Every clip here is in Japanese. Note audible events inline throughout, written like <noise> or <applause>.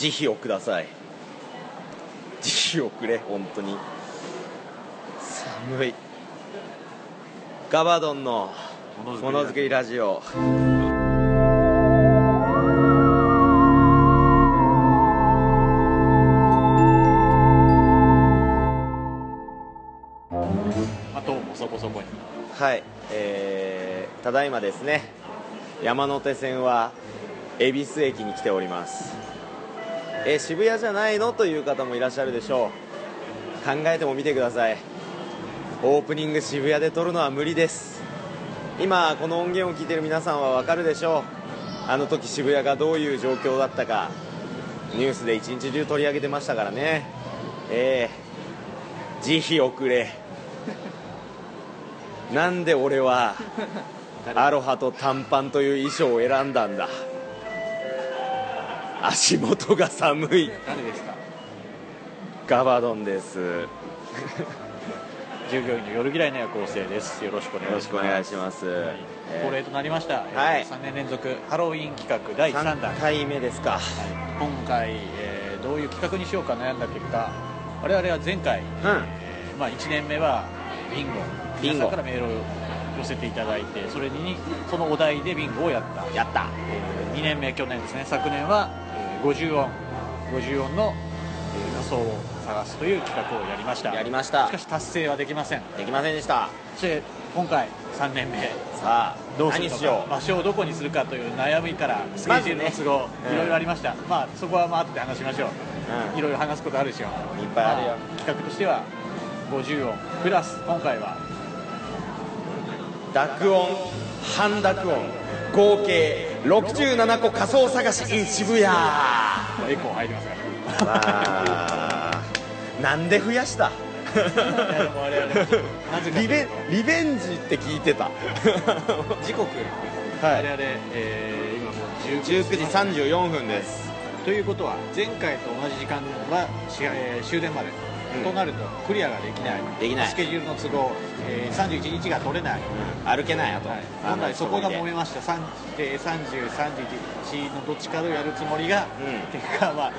慈悲をください。慈悲をくれ本当に。寒い。ガバドンのものづくりラジオ。あともそこそこに。はい。えー、ただいまですね。山手線は恵比寿駅に来ておりますえー渋谷じゃないの？という方もいらっしゃるでしょう。考えてもみてください。オープニング渋谷で撮るのは無理です。今この音源を聞いてる皆さんはわかるでしょう。あの時渋谷がどういう状況だったか。ニュースで一日中取り上げてましたからね。ええ慈悲をくれ。なんで俺はアロハと短パンという衣装を選んだんだ。足元が寒い。誰ですか？ガバドンです。よ <laughs> 従業員の夜嫌いの夜行性です。よろしくお願いします。ろしくお願いします、はい。えー。恒例となりました、はい。3年連続ハロウィン企画第3弾、はい、3回目ですか。今回、えーどういう企画にしようか悩んだ結果我々は前回、えーまあ、1年目はビンゴ。ビンゴ。皆さんからメールを寄せていただいてそれにそのお題でビンゴをやった、やった。え2年目去年ですね。昨年は、えー50音50音の、えー仮想を探すという企画をやりました。やりました。しかし達成はできません。できませんでした。そして今回3年目。さあどうするの何しよか場所をどこにするかという悩みからスケジュールの都合、うん。いろいろありました、まあそこはまあ後で話しましょう、うん。いろいろ話すことあるでしょう。いっぱいあるよ。ま企画としては50音。プラス今回はう濁音。半濁音合計67個仮想探し in 渋谷。わエコー入りますなんで増やした？リベリベンジって聞いてた。時刻、はい。我々、えー今もう19時。34分です。ということは前回と同じ時間は、しえー終電まで、うんとなるとクリアができない。できない。スケジュールの都合、えー31日が取れない、歩けないあと、はい、あ本来そこが揉めめました。3えー30、31のどっちかをやるつもりが、うん。結果まあ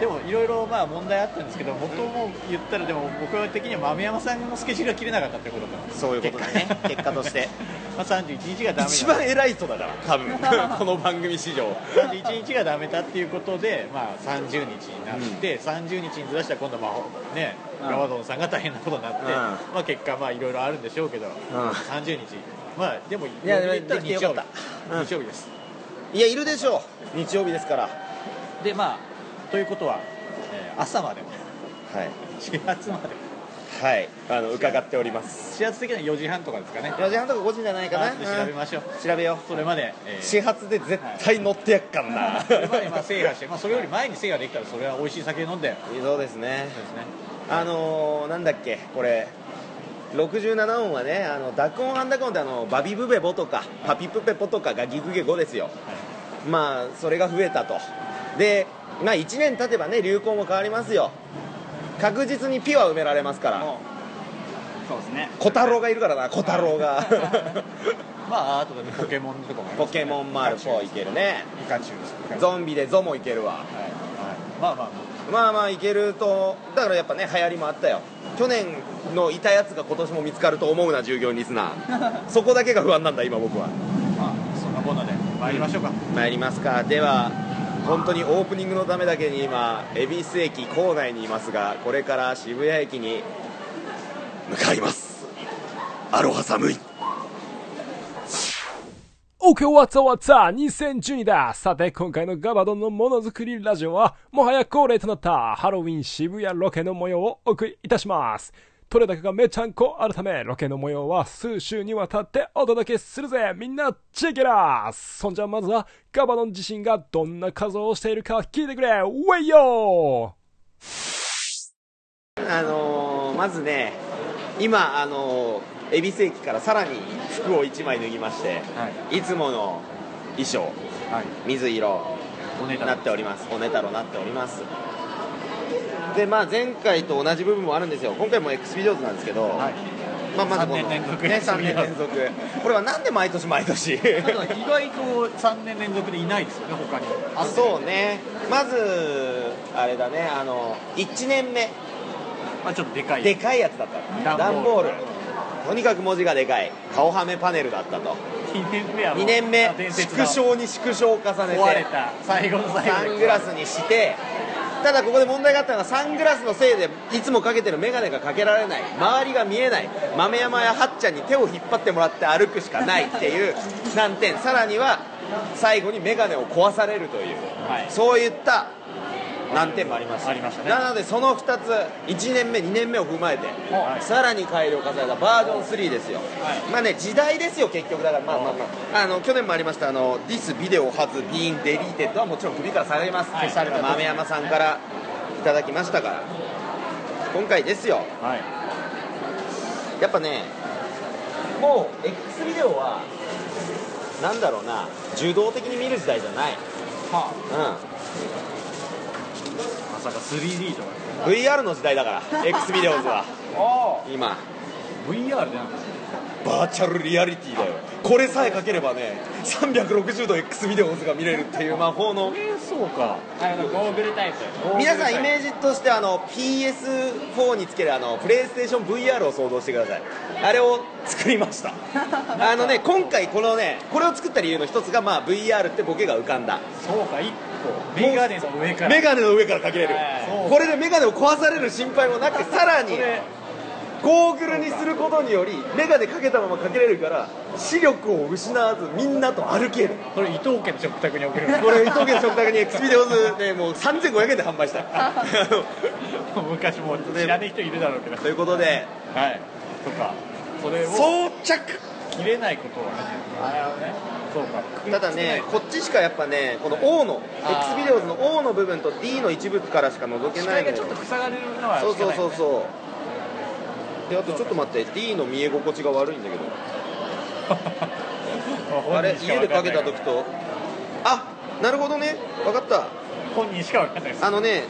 でもいろいろまあ問題あったんですけど元も言ったらでも僕は的には豆山さんのスケジュールが切れなかったってことかそういうことだね。結果としてまあ31日がダメだ。一番偉い人だから多分。<laughs> この番組史上。31日がダメだっていうことで、まあ、30日になって、30日にずらしたら今度まあねうん。ガバドンさんが大変なことになって、うん。まあ、結果まあいろいろあるんでしょうけど、ん。30日。まあでもいや言ったら日曜日。うん。日曜日です。いやいるでしょう。日曜日ですから。でまあということは、えー朝まで。はい。<laughs> 始発まではい。あの伺っております。始発的には4時半とかですかね。4時半とか5時じゃないかな、後で調べましょう、うん。調べよそれまで、えうー始発で絶対乗ってやっかんな、それまでまあ制覇して、まあ、それより前に制覇できたらそれは美味しい酒飲んで。そうですね。そうですね。あのー、なんだっけこれ。67音はねあの濁音半濁音ってあのバビブベボとかパピプペポとかがギグゲゴですよ。まあそれが増えたと。でまあ1年経てばね流行も変わりますよ確実にピは埋められますから。そうですね。小太郎がいるからな小太郎が。<laughs> まああとでポケモンとかもね。ポケモンマルフォーいけるね。ピカチュウ。ゾンビでゾもいけるわ。はい。はいまあまあ。まあまあいけるとだからやっぱね流行りもあったよ。去年のいたやつが今年も見つかると思うな従業員リスナー。<laughs> そこだけが不安なんだ今僕は。まあそんなこんなで。参りましょうか、参りますか。では本当にオープニングのためだけに今恵比寿駅構内にいますがこれから渋谷駅に向かいますアロハ寒い OK, what's up, what's up? 2012ださて、今回のガバドンのものづくりラジオは、もはや恒例となったハロウィン渋谷ロケの模様をお送りいたします。取れ高がめちゃんこあるため、ロケの模様は数週にわたってお届けするぜ。みんな、チェケラ。ーそんじゃまずは、ガバドン自身がどんな仮装をしているか聞いてくれ。ウェイヨあのーまずね今あのー恵比寿駅からさらに服を1枚脱ぎまして、はい。い、つもの衣装はい。水色なっております。おねたろなっておりますでまあ前回と同じ部分もあるんですよ。今回も X ビデオズなんですけど、はい。まあ、まずこの3年連続ね、3年連続。これはなんで毎年毎年？意外と3年連続でいないですよね他に。あそうね。まずあれだね。あの1年目。まあちょっとでかい。でかいやつだった。段ボール。段ボール。とにかく文字がでかい。顔はめパネルだったと。2年目はもう2年目。縮小に縮小を重ねて。壊れた。最後の最後サングラスにしてただここで問題があったのがサングラスのせいでいつもかけてる眼鏡がかけられない周りが見えない豆山やはっちゃんに手を引っ張ってもらって歩くしかないっていう難点。さらには最後に眼鏡を壊されるという、はい。そういった難点もありましたありましたね。なのでその2つ1年目2年目を踏まえて、はい。さらに改良を重ねたバージョン3ですよ、はい。まあね時代ですよ結局だから。まあまあまあ。あの去年もありましたあの「This video has been deleted」はもちろん首から下がります、はい。豆山さんからいただきましたから。今回ですよ。はい。やっぱねもう X ビデオはなんだろうな受動的に見る時代じゃない。はうん。まさか 3D とか VR の時代だから X ビデオズは。あ今。あ VR でなん。ですバーチャルリアリティだよ。これさえかければね360度 X ビデオズが見れるっていう魔法の。えー、そうか。あのゴーグルタイプ。皆さんイメージとしてあの PS4 につけるあのプレイステーション VR を想像してください。あれを作りました。あのね今回このねこれを作った理由の一つがまあ VR ってボケが浮かんだ。そうか一個メガネの上からメガネの上からかけれる。はい。これでメガネを壊される心配もなくさらにゴーグルにすることによりメガネかけたままかけれるから視力を失わずみんなと歩ける。これ伊藤家の食卓に送る。これ伊藤家の食卓に X ビデオズでもう3500円で販売した。<laughs> 昔も知らねえ人いるだろうけど。ということではい。とか。それを装着切れないことはね。そうか。ただねこっちしかやっぱねこの O の X ビデオズの O の部分と D の一部からしか覗け視ないのよ。ちょっと塞がれるのはそうそうそうう。そうであとちょっと待って D の見え心地が悪いんだけど。<laughs> あれ家でかけた時と。あなるほどね。分かった。本人しか分かんないです。あのね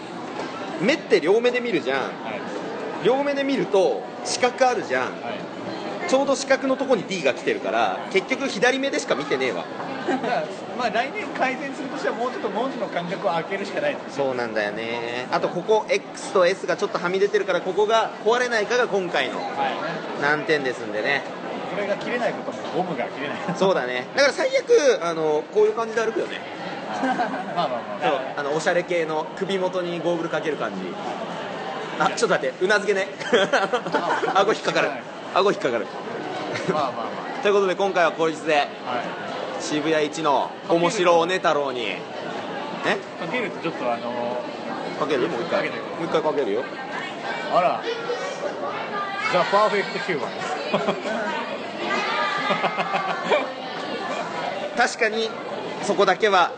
目って両目で見るじゃん。はい。両目で見ると視覚あるじゃん。はいちょうど視覚のとこに D が来てるから結局左目でしか見てねえわ。まあ来年改善するとしてはもうちょっと文字の間隔を開けるしかない。そうなんだよね。あとここ X と S がちょっとはみ出てるからここが壊れないかが今回のはい。難点ですんでね。これが切れないこともゴムが切れない。そうだね。だから最悪あのこういう感じで歩くよね。<laughs> まあまあまあ。そう。あのおしゃれ系の首元にゴーグルかける感じ。あちょっと待ってうなずけね。<laughs> 顎引っかかる顎引っかかる。まあまあまということで今回はこいつであはい。渋谷一の面白おね太郎にえ？かけるとちょっとあのかける？もう一回。もう一回かけるよ。あら。ザ・パーフェクトヒューマン。で <laughs> す確かにそこだけは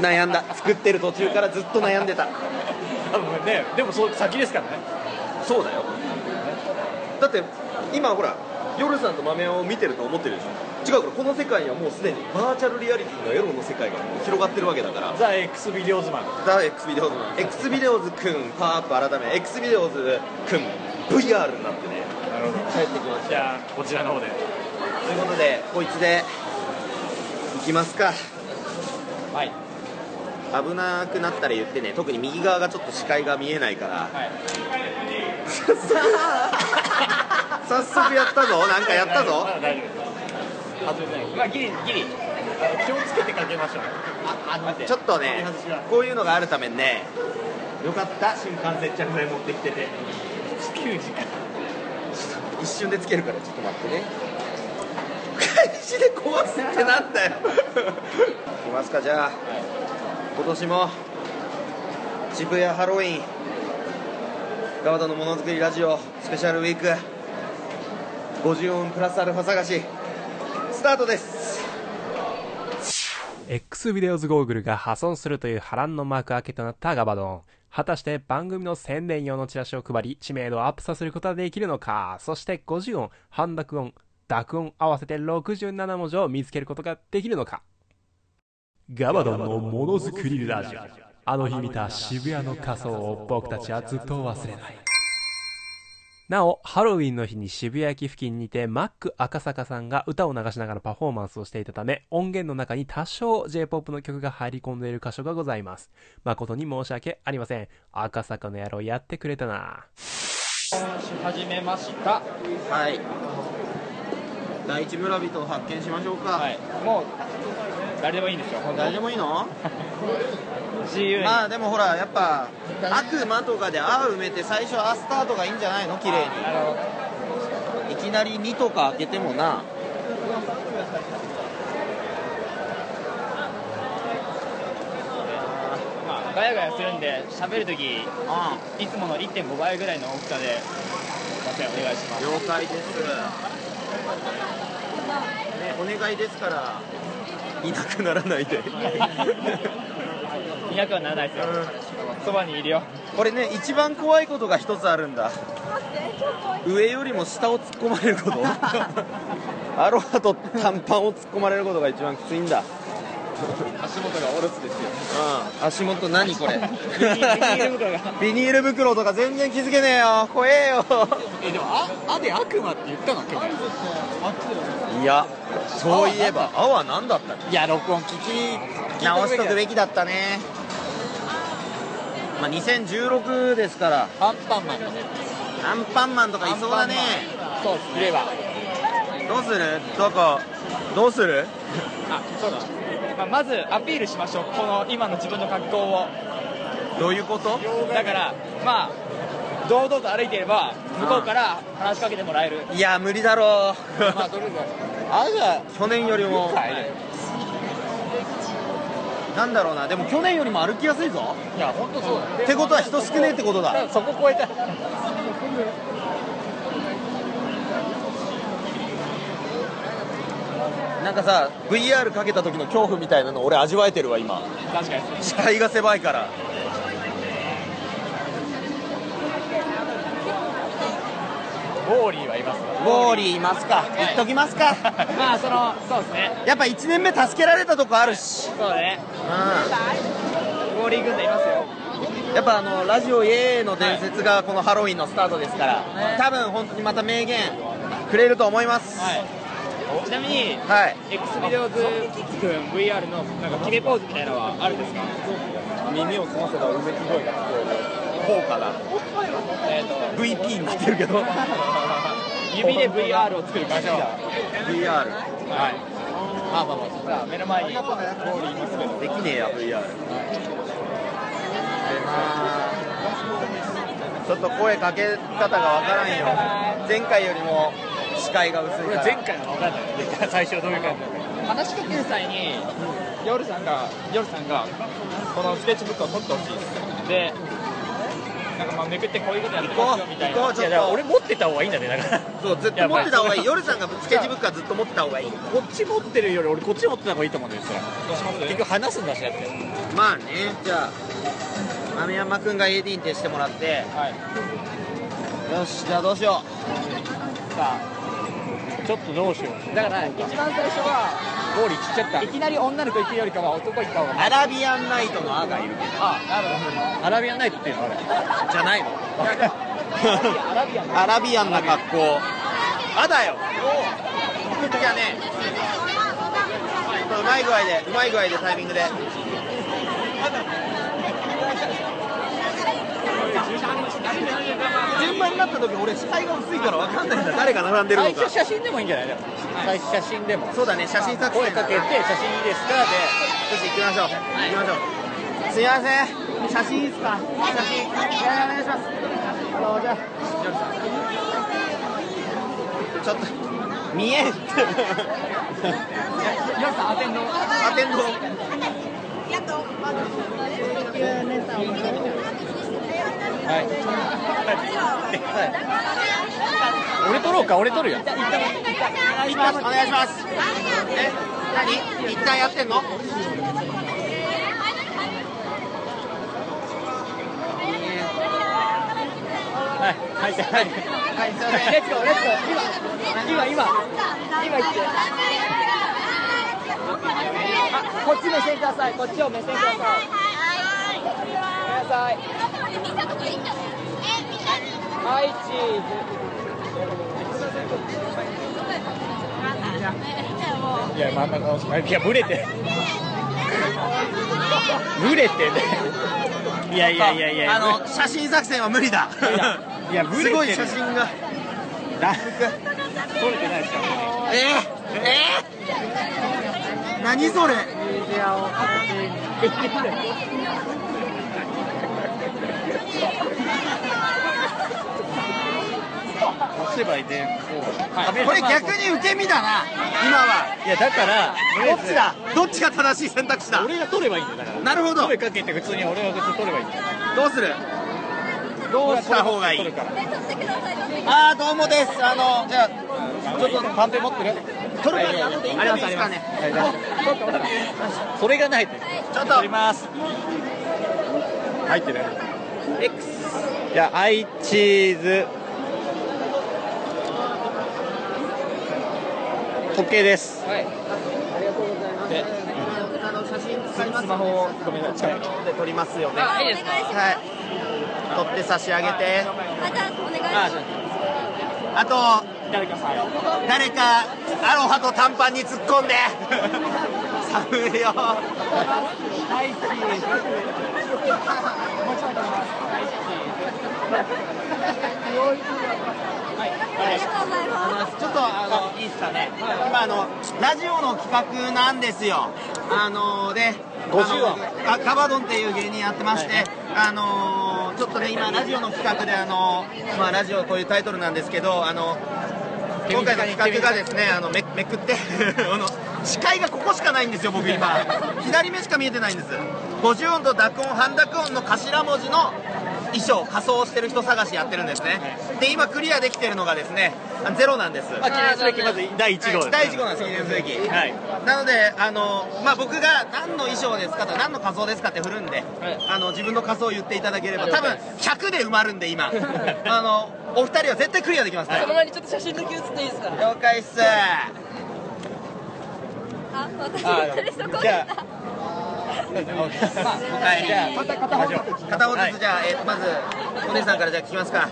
悩んだ。作ってる途中からずっと悩んでた。多分ね。でもそう先ですからね。そうだよ。だって今ほら夜さんと豆山を見てると思ってるでしょ？違うからこの世界にはもうすでにバーチャルリアリティのエロの世界がもう広がってるわけだから。ザ・ X ビデオズマン。ザ・ X ビデオズ X ビデオズくんパワーアップ改め X ビデオズくん VR になってね。なるほど。帰ってきました。じゃあこちらの方で。ということでこいつでいきますか。はい危なくなったら言ってね特に右側がちょっと視界が見えないから。はい。早速やったぞ。なんかやったぞ。まあギリギリ。気をつけてかけましょう。ちょっとねこういうのがあるためにね。よかった。新幹線着剤持ってきてて。地球時間 <laughs> 一瞬でつけるからちょっと待ってね。<laughs> 開始で壊すってなんだよ。<laughs> いきますかじゃあ今年も渋谷ハロウィンガバドのものづくりラジオスペシャルウィーク50音プラスアルファ探しスタートです。X ビデオズゴーグルが破損するという波乱の幕開けとなったガバドン。果たして番組の宣伝用のチラシを配り、知名度をアップさせることができるのか？そして50音、半濁音、濁音合わせて67文字を見つけることができるのか？ガバドンのものづくりラジオ。あの日見た渋谷の仮装を僕たちはずっと忘れない。なお、ハロウィンの日に渋谷駅付近にて、マック赤坂さんが歌を流しながらパフォーマンスをしていたため、音源の中に多少 J-POP の曲が入り込んでいる箇所がございます。誠に申し訳ありません。赤坂の野郎やってくれたな。し始めましたはい第一村人を発見しましょうか、はいもう誰でもいいんですよ。誰でもいいの？<laughs> 自由に、まあでもほらやっぱ悪魔とかで「あ」埋めて最初「あ」スタートがいいんじゃないの？綺麗に。いきなり「2」とか開けてもな。まあガヤガヤするんで喋るときいうつもの1.5倍ぐらいの大きさでお願いします。ん了解です。ねお願いですからいなくならないで。<laughs> いなくはならないですよ。そば、にいるよ。これね一番怖いことが一つあるんだ。上よりも下を突っ込まれること。<laughs> アロハと短パンを突っ込まれることが一番きついんだ足元がおろすですよ。うん。足元何これ？ビニール袋が。ビニール袋とか全然気づけねえよ。怖えよ。えでもああで悪魔って言ったの？去年。いやそういえば「あ」は何だった？っいや録音聞きけ直しとくべききだったね。まあ2016ですから。アンパンマンとか。アンパンマンとかいそうだね。そうです。いればどうする？どこ？どうする？あそうだ、まあ、まずアピールしましょう。この今の自分の格好を。どういうこと？だからまあ堂々と歩いていれば向こうから話しかけてもらえる。いや無理だろう。まあとりあえずあじゃ去年よりも。なんだろうな。でも去年よりも歩きやすいぞ。いや本当そうだ。ってことは人少ねえってことだ。そこ超えたなんかさ VR かけた時の恐怖みたいなの俺味わえてるわ今。確かに。視界が狭いから。ウォーリーはいますウォーリーいますか。言っときますか。<laughs> まあそのそうですね。やっぱ1年目助けられたとこあるし。そうね。うウォーリー軍団いますよ。んやっぱあのラジオイエーの伝説がこのハロウィンのスタートですからね多分本当にまた名言くれると思います。はいちなみにはい。X ビデオズ君 VR のなんか決めポーズみたいなのはあるんですか？耳を澄ませばうめき声が聞こえる効果がえっ、と VP になってるけど。<laughs> 指で VR を作る感じは VR はい。まあまあまあさあ目の前にウォーリーいますけど。できねえや VR ちょっと声かけ方がわからんよ。前回よりも視界が薄いから。俺前回の分かんない。最初どういう感じ話しかける際に夜さんが夜さんがこのスケッチブックを取ってほしいです。でなんかまあめくってこういうことやってますよみたいな。行こうちょっいやだからと俺持ってた方がいいんだねだから。そうずっと持ってた方がいい。夜さんがスケッチブックはずっと持ってた方がいい。こっち持ってるより俺こっち持ってた方がいいと思うんですよ。結局話すんだしだって。まあねじゃあ豆山くんが AD に徹してもらって。はい。よしじゃあどうしよさちょっとどうしよう。あだから一番最初はウォーリーちっちゃった。いきなり女の子行くよりかは男行った方がうアラビアンナイトの「あ」がいるけどあなるほアラビアンナイトっていうのあれ。じゃないの？どアラビアン。アラビアンな格好。あだよ。じゃあねうまい具合でうまい具合でタイミングで順番になった時俺視界が薄いから分かんないんだ誰が並んでるのか。最初写真でもいいんじゃないでも最初写真でも。そうだね写真撮影声かけて写真いいですかで。よし行きましょう。行きましょう。すいません。写真いいですか？写真。いやお願いします。あのじゃあちょっと見えん。って夜さんアテンド。アテンド俺撮ろうか俺撮るよ。お願いしますお願いします。え何？一旦やってんの？はい。はい。はい。はい。すい。ませんレッツゴーレッツゴー今今今今言ってあこっち目線ください。こっちを目線ください。ごめんなさいはいチーいや真ん中のいやブレてブレてねいやいやいやいやあの写真作戦は無理だいやブレてるすごい写真がだ撮れてないですかえー、えー、何それ押せばいい。でこれ逆に受け身だな。今は。いやだからどっちだ。どっちが正しい選択肢だ。俺が撮ればいいんだよだから。なるほど。声かけて普通に俺が別に撮ればいいんだよ。どうする？どうした方がいい？あーどうもです。あのじゃあちょっとカンペ持ってる？撮るから後でインタビューですかね。それがないちょっと。撮ります。入ってる？X じゃあアイチーズ。時計です。あの写真使いますスマホをごめんなさい。で撮りますよね。あいいですか？はい。撮って差し上げて。あ、じゃあお願いします。あと誰かさ誰かアロハと短パンに突っ込んで寒いよはいチーズもうちょっとはいありがとうございます。ちょっとあのいいですかね、今あのラジオの企画なんですよ。あので50音あのガバドンっていう芸人やってまして、あのちょっとね今ラジオの企画であのまあラジオこういうタイトルなんですけどあの今回の企画がですねあのめめくって <laughs> あの視界がここしかないんですよ僕今。左目しか見えてないんです。50音と濁音半濁音の頭文字の衣装仮装してる人探しやってるんですね。で今クリアできてるのがですねあゼロなんです。まあ記念すべきまず第1号です、第1号なんです記念すべき。はい。なのであの、まあ、僕が何の衣装ですかとか何の仮装ですかって振るんで、あの自分の仮装を言っていただければ多分100で埋まるんで今。<laughs> あのお二人は絶対クリアできますねその前にちょっと写真だけ写っていいですか了解っすあ、私じゃあはいじゃあ片方片方ずつじゃあ、えーとまずお姉さんからじゃあ聞きますか。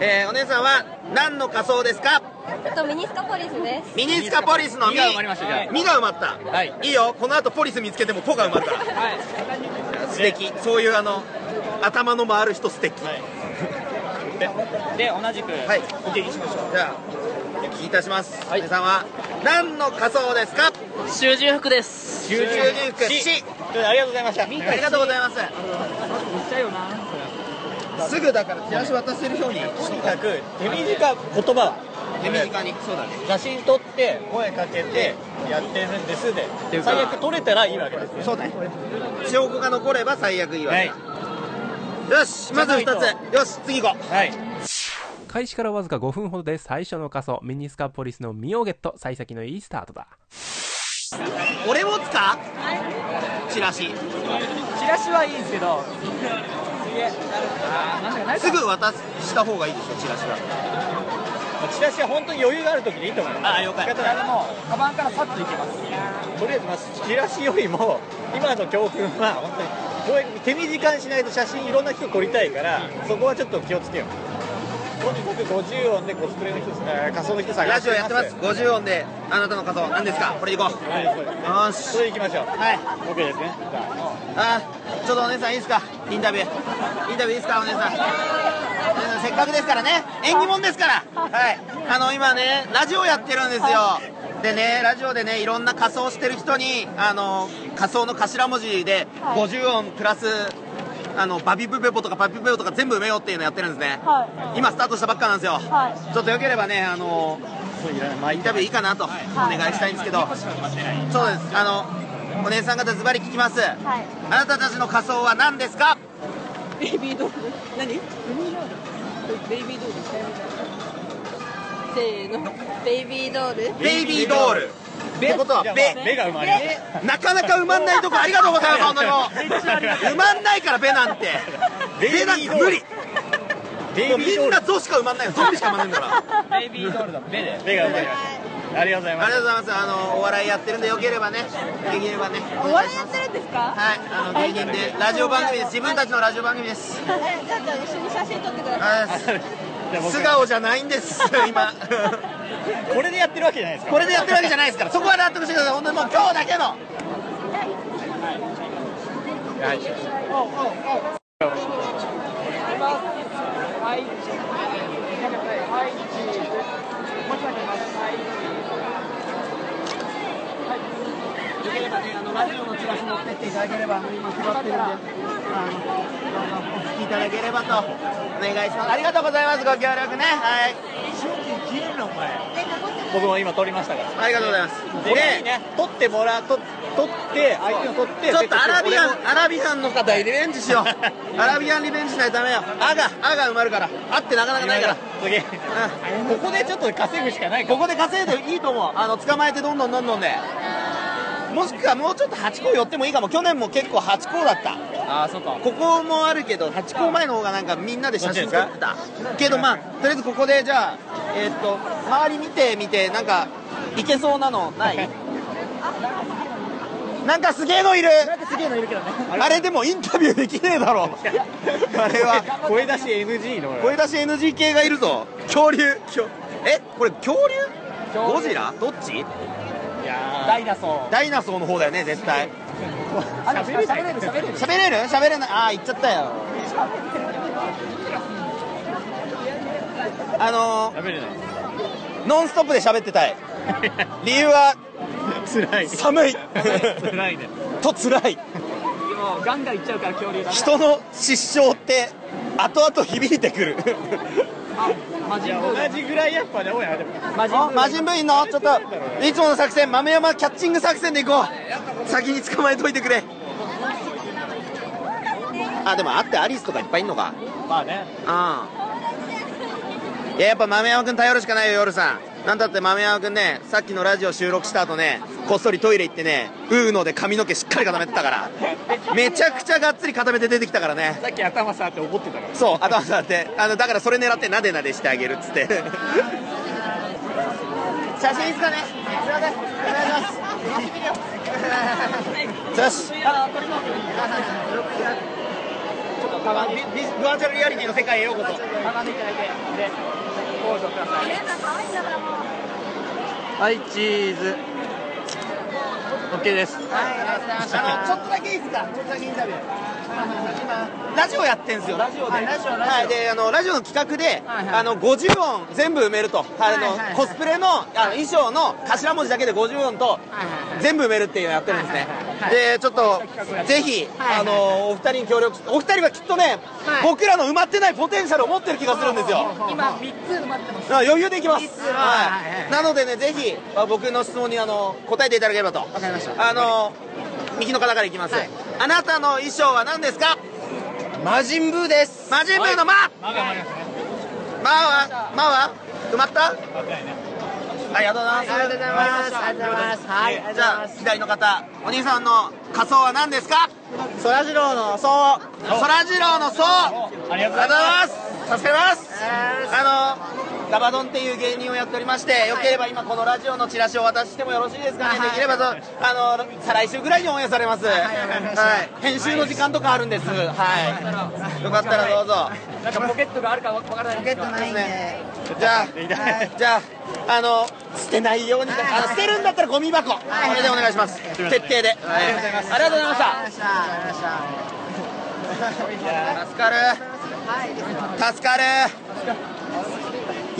えーお姉さんは何の仮装ですか？えっとミニスカポリスです。ミニスカポリスのミミが埋まりましたじゃあ。ミが埋まった、はい。いいよ。この後ポリス見つけてもポが埋まるから素敵。そういうあの頭の回る人素敵。でで同じくはい。お聞きしましょう。じゃあお聞きいたします、お姉さんは何の仮装ですか？囚人服です。集中人服ありがとうございました。ありがとうございます。すぐだからチラシ渡せるようにとにかく手短言葉。は手短に。そうだね。写真撮って声かけてやってるんですで。最悪撮れたらいいわけですよ。そうだね。証拠が残れば最悪いいわけだ、よしまず2じゃないつよし次行こう。はい。開始からわずか5分ほどで最初の仮装ミニスカポリスの実をゲット幸先のいいスタートだ俺持つかチラシ。チラシはいいんですけど。すぐ渡した方がいいでしょチラシは。まあチラシは本当に余裕がある時でいいと思います。ああ了解。仕方ないでもカバンからさっといけます。とりあえずまあチラシよりも今の教訓は本当に手短にしないと写真いろんな人撮りたいからそこはちょっと気をつけようとにかく50音でコスプレの人、えー仮装の人探ラジオやってます。50音であなたの仮装何ですか？これ行こう。はいそうです。よし。それでいきましょう。はい。OK ですね。じゃあ。あちょっとお姉さんいいですか？インタビュー。インタビューいいですか？お姉さん。せっかくですからね。縁起物ですから。はい。あの今ねラジオやってるんですよ。でねラジオでねいろんな仮装してる人にあの仮装の頭文字で50音プラスあのバビブベボとかパピブベボとか全部埋めようっていうのやってるんですね、今スタートしたばっかなんですよ、ちょっとよければねあのインタビューいいかなと。お願いしたいんですけど、そうです。あのお姉さん方ズバリ聞きます、あなたたちの仮装は何ですか？ベイビードール。何？ベイビードール。ベイビードールせーのベイビードール。ベイビードールってことはじゃあベまあ目が埋まり。なかなか埋まんないとこありがとうございます。本当にもう埋まんないからベなんて。ベなんて無理。もうみんなゾしか埋まんないよゾンビしか埋まんないんだから。ベイビードールだ目で。目が埋まりました。ありがとうございます。ありがとうございますあのお笑いやってるんでよければね。できればね。お笑いやってるんですか？はい。あの芸人で。ラジオ番組です。自分たちのラジオ番組です。え、じゃあじゃあ一緒に写真撮ってください。素顔じゃないんです <laughs> 今。これでやってるわけじゃないですか。これでやってるわけじゃないですから。そこは納得してください。本当にもう今日だけの。はい。はいはいチーズもう一枚取りますはいよければね、あのラジオのチラシ持ってっていただければ、今配ってるんで、あの、どうぞお聞きいただければと、お願いします。ありがとうございます、ご協力ね。はい。僕も今撮りましたからありがとうございます。これにね撮ってもらうと撮って相手を撮ってちょっとアラビアンアラビアンの方リベンジしよう。<laughs> アラビアンリベンジしないとダメよ。あが、あが埋まるから。あってなかなかないから。すげえここでちょっと稼ぐしかないかここで稼いでいいと思う。あの、捕まえてどんどんどんどんで。もしくはもうちょっと8個寄ってもいいかも。去年も結構8個だった。ああそっかここもあるけど、8個前の方がなんかみんなで写真撮ってた。けどまあ、とりあえずここでじゃあ、えーっと、周り見てみて、なんか、いけそうなのない？<laughs> なんかすげえのいるすげえのいるけどねあれ？でもインタビューできねえだろ。<laughs> あれは。声出し NG の声出し NG 系がいるぞ。恐竜。恐え、これ恐竜ゴジラ？どっち？ダイナソダイナソーの方だよね、絶対。ー喋れ喋れる喋れる喋れる？喋れない？ああ、言っちゃったよ。あの喋れないー、ノンストップで喋ってたい。理由は、辛い寒い。辛いねと辛い。もうガンガンいっちゃうから恐竜だね人の失笑って、後々響いてくる。<laughs> 同じぐらいやっぱねおやでも。マジンブーあ魔人部員の？ちょっといつもの作戦豆山キャッチング作戦でいこう。先に捕まえといてくれ。あでもあってアリスとかいっぱいいんのか。まあね。うん。いややっぱ豆山君頼るしかないよ夜さんなんだって豆山君ねさっきのラジオ収録した後ねこっそりトイレ行ってねウーノで髪の毛しっかり固めてたからめちゃくちゃがっつり固めて出てきたからね。さっき頭触って怒ってたから。そう頭触ってあのだからそれ狙ってなでなでしてあげるっつって。写真いいっすかね。すいません。お願いします。よし。あこれもバーチャルリアリティの世界へようこそ。いただいて。ではいチーズ。をくださいはいチーズ OK です。あのちょっとだけいいですか？ちょっとだけインタビュー。今ラジオやってんすよ。ラジオで、はいラジオラジオ。はいであのラジオの企画で、はいはい。あの50音全部埋めると、あのはいはいはい。コスプレのあの衣装の頭文字だけで50音と全部埋めるっていうのをやってるんですね、はいはいはい。でちょっとぜひ、あのお二人に協力お二人はきっとね、はい。僕らの埋まってないポテンシャルを持ってる気がするんですよ。今3つ埋まってます。あ余裕でいきます、ははいい、なのでねぜひあ僕の質問にあの答えていただければと。わかりましたあの右の方からいきます、はい。あなたの衣装は何ですか？魔人ブーです。魔人ブーの魔、魔は魔は？埋まった？ありがとうございます。ありがとうございます。ありがとうございます。はいじゃあ左の方。お兄さんの仮装は何ですか？そらジローのそうそらジローの層あありがとうございりがとうございまます。助かります。あのガバドンっていう芸人をやっておりまして、よければ今このラジオのチラシをお渡ししてもよろしいですかね、はい。できればとあの再来週ぐらいにオンエアされます、はい編集の時間とかあるんです、はい、よかったらどうぞ。なんかポケットがあるかわからないポケットですね。じゃあ、じゃあ、あの、捨てないように、あの捨てるんだったらゴミ箱、これでお願いします。徹底で。はい。ありがとうございます。ありがとうございました。助かる。助かる。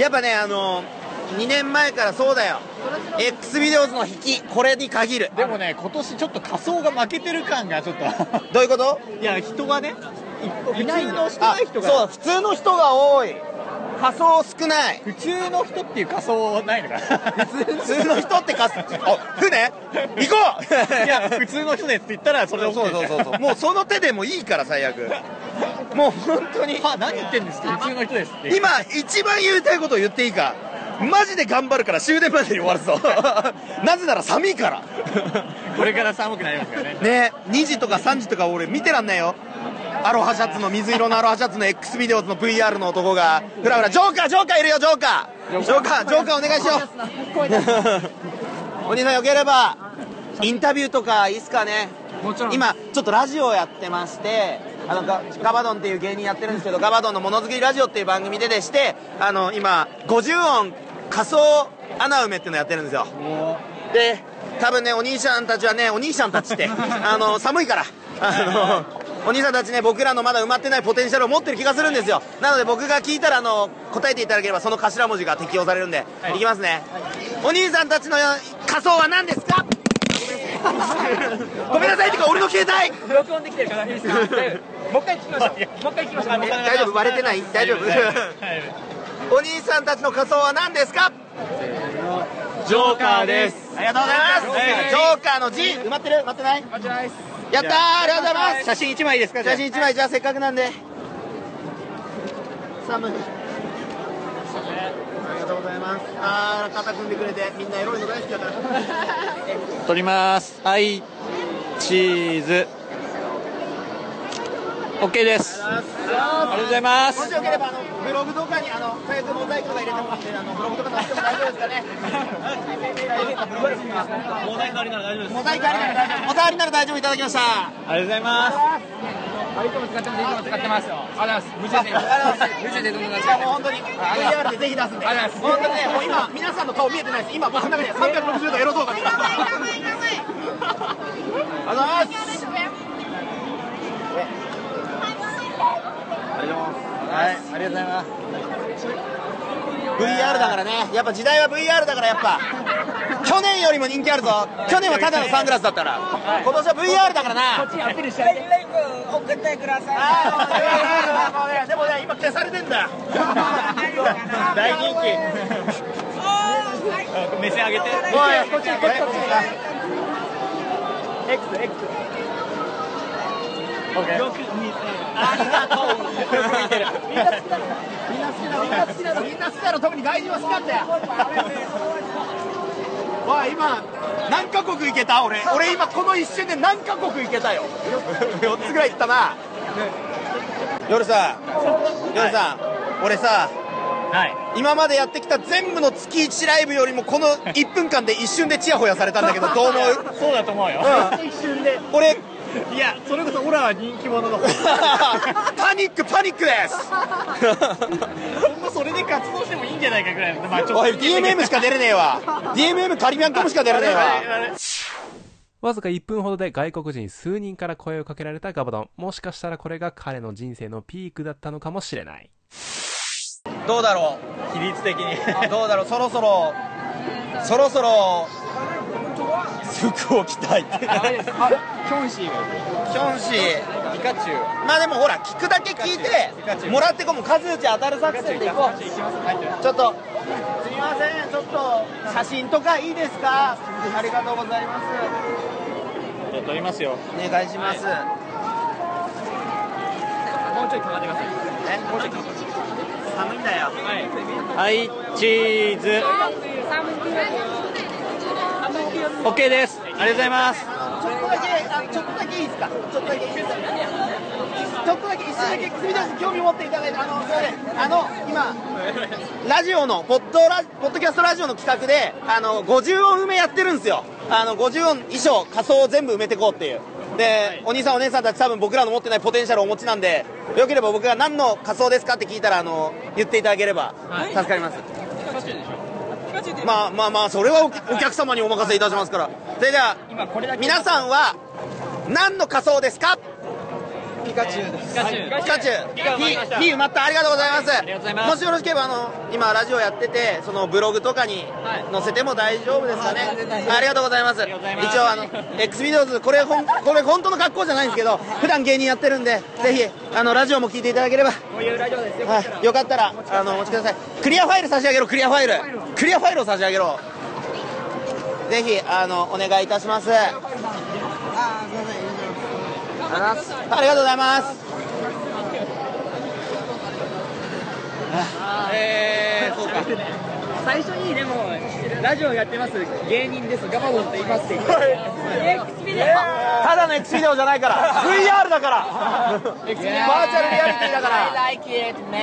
やっぱね、あの、2年前からそうだよ。X ビデオズの引き、これに限る。でもね今年ちょっと仮装が負けてる感がちょっとどういうこと？いや人がね普通の少あない人がそう、普通の人が多い。仮装少ない。普通の人っていう仮装ないのかな普通の人って仮装、<laughs> あ、船？行こういや普通の人ですって言ったらそれで OK そうそうそうそう。もうその手でもいいから最悪。もう本当に。は何言ってんですか普通の人ですって今一番言いたいことを言っていいか？マジで頑張るから終電までに終わるぞ。<laughs> なぜなら寒いから。これから寒くなりますからね。ね2時とか3時とか俺見てらんないよ。アロハシャツの水色のアロハシャツの X ビデオズの VR の男が。ふらふらジョーカージョーカーいるよジョーカー。ジョーカージョーカーお願いしよう。お兄さんよければインタビューとかいいっすかね。もちろん。今ちょっとラジオやってましてあのガガバドンっていう芸人やってるんですけどガバドンのものづくりラジオっていう番組ででしてあの今50音仮想穴埋めっていうのやってるんですよ。で多分ねお兄ちゃんたちはねお兄ちゃんたちって <laughs> あの寒いから。あのお兄さんたちね僕らのまだ埋まってないポテンシャルを持ってる気がするんですよ。なので僕が聞いたらあの答えていただければその頭文字が適用されるんで、い、きますね。お兄さんたちの仮想は何ですか？<laughs> ごめんなさいってか俺の携帯。録音できてるからいいですか？もう一回聞きましょう。<laughs> もう一回聞きましょう。え大丈夫。割れてない？大丈夫お兄さんたちの仮装は何ですか？ジョーカーです。ありがとうございます、はい。ジョーカーの字。埋まってる？埋まってない？間違いないやったーありがとうございます。写真1枚ですか？写真1枚じゃあせっかくなんで。寒い。ありがとうございます。あー肩組んでくれてみんなエロいの大好きだから。<laughs> 撮ります。はい。チーズ OK です。ありがとうございます。もしよければあのブログとかにあの最悪モザイクとか入れてもらってあのブログとか載せても大丈夫です。かねモザイクありなら大丈夫。モザイクありなら大丈夫。モザイクありなら大丈夫。いただきましたありがとうございますあいつも使ってますいつも使ってますありがとうございます無事で無事でどんどんいやもう本当に VR でぜひ出すんでありがとうご本当にねもう今皆さんの顔見えてないです今僕の中で360度エロ動画見てますありがとうございます。はいありがとうございます。VR だからね。やっぱ時代は VR だからやっぱ。去年よりも人気あるぞ。去年はただのサングラスだったから。今年は VR だからな。アピールしてあげて。送ってくださいあでもね今消されてんだ。よ <laughs> 大人気。目線上げておい。こっちこっちこっち X X よく見ありがとう。みんな好きだろみんな好きだろみんな好きだろみんな好きだろ特に外人は好きだったよ。おい今何カ国行けた？俺俺今この一瞬で何カ国行けたよ。4つぐらい行ったな。夜さ夜さん俺さはい。今までやってきた全部の月1ライブよりもこの1分間で一瞬でチヤホヤされたんだけどどう思う？そうだと思うよ。うん。一瞬で。俺いやそれこそオラは人気者の方。<laughs> パニックパニックです。今後それで活動してもいいんじゃないかぐらいの。まあちょっと。おい DMM しか出れねえわ。DMM カリビアンコムしか出れねえわ。わずか1分ほどで外国人数人から声をかけられたガバドン。もしかしたらこれが彼の人生のピークだったのかもしれない。どうだろ比率的に。うどうだろう？そろそろそろそろ服を着たい。ってあれです。あキョンシーがキョンシー。ピカチュウまあでもほら聞くだけ聞いてもらってこうもう数打ち当たる作戦でいこう。ちょっとすみませんちょっと写真とかいいですか？ありがとうございます。じゃあ撮りますよ。お願いします、もうちょいかかってください。え？もうちょい寒いんだよ。はい。チーズ OK です。ありがとうございます。ちょっとだけあちょっとだけいいですか？ちょっとだけいいですかちょっとだけ一瞬だけす。みません興味持っていただいてあのすいません。あの今ラジオのポッドラポッドキャストラジオの企画であの50音埋めやってるんですよ。あの50音衣装仮装を全部埋めていこうっていう。で、お兄さんお姉さんたち多分僕らの持ってないポテンシャルをお持ちなんでよければ僕が何の仮装ですかって聞いたらあの言っていただければ助かります、まあまあまあそれはおお客様にお任せいたしますから。それでは皆さんは何の仮装ですか？ピカチュウです。ピカチュウ。ピカチュウ。ピカ埋まった。ありがとうございます。ありがとうございます。もしよろしければあの今ラジオやっててそのブログとかに載せても大丈夫ですかね、ありがとうございます。一応あの X ビデオズこれほんこれ本当の格好じゃないんですけど普段芸人やってるんでぜひあのラジオも聞いていただければ。こういうラジオですよ。はい、よかったらあのお持ちください。クリアファイル差し上げろクリアファイル。クリアファイルを差し上げろ。ぜひあのお願いいたします。あありがとうございます。えー、そうか。最初にでもラジオやってます芸人ですガバドンと言いますって言って。ただの X ビデオじゃないから。VR だから。バーチャルリアリティだから。Like it, man.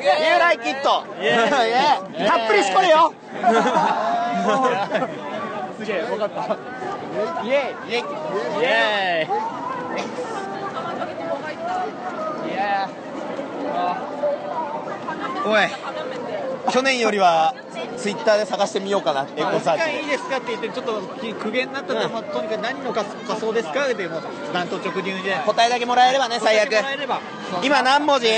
You like it たっぷりしこれよ。<laughs> すげえ分かったイエイイ。エイイエイイエイおい。去年よりはツイッターで探してみようかなエコサーチでいいですかって言ってちょっと苦言になったら、まあ、とにかく何の仮想ですかってもうダント直入で答えだけもらえれば。ね最悪今何文字？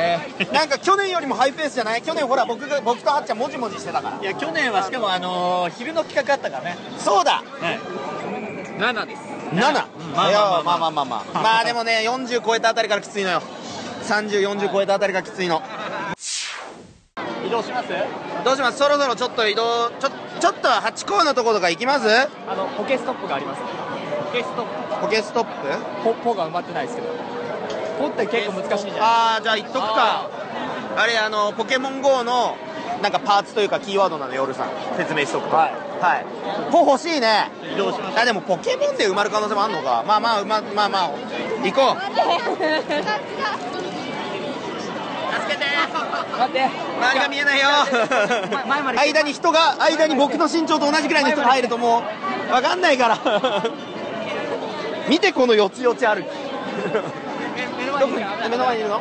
えなんか去年よりもハイペースじゃない？去年ほら僕が僕とはっちゃんもじもじしてたから。ーいや去年はしかもあのー昼の企画あったからね。そうだ。はい。7です。7、まあいやまあまあまあまあまあ。まあまあでもね40超えたあたりからきついの。よ3040超えたあたりがきついの。移動します？どうします？そろそろちょっと移動ちょちょっとハチ公のところとか行きます？あのポケストップがあります。ゲストポケストップ？ポポが埋まってないですけどポって結構難しいじゃないああじゃあ行っとくかあれあのポケモン GO のなんかパーツというかキーワードなの夜さん説明しとくとはいはいポ欲しいねしあでもポケモンで埋まる可能性もあるのかまあまあままあまあ行こう待って周りが見えないよ間に人が間に僕の身長と同じぐらいの人が入るともう分かんないから見てこのよちよち歩きどこに目の前にいるの？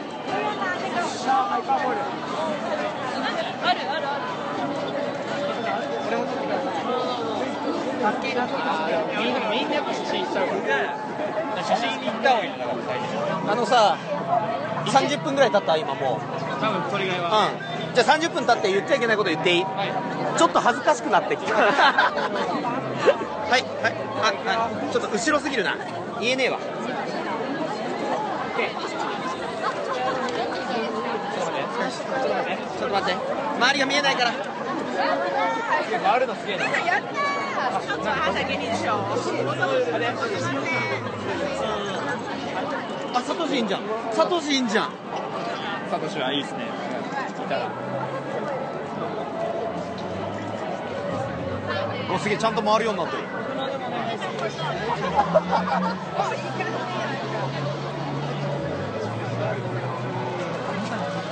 みんなみんなやっぱ写真行った方がいいかあのさ30分ぐらい経った？今もう。多分それぐらい。はうん。じゃあ30分経って言っちゃいけないこと言っていい？ちょっと恥ずかしくなってきた。<laughs> はいはい。ああちょっと後ろすぎるな。言えねえわちょっと待って。周りが見えないから。回るのすげえな。あサトシいいんじゃん。サトシいいんじゃん。サトシはいいですね。いたら。おすげえちゃんと回るようになってる <laughs>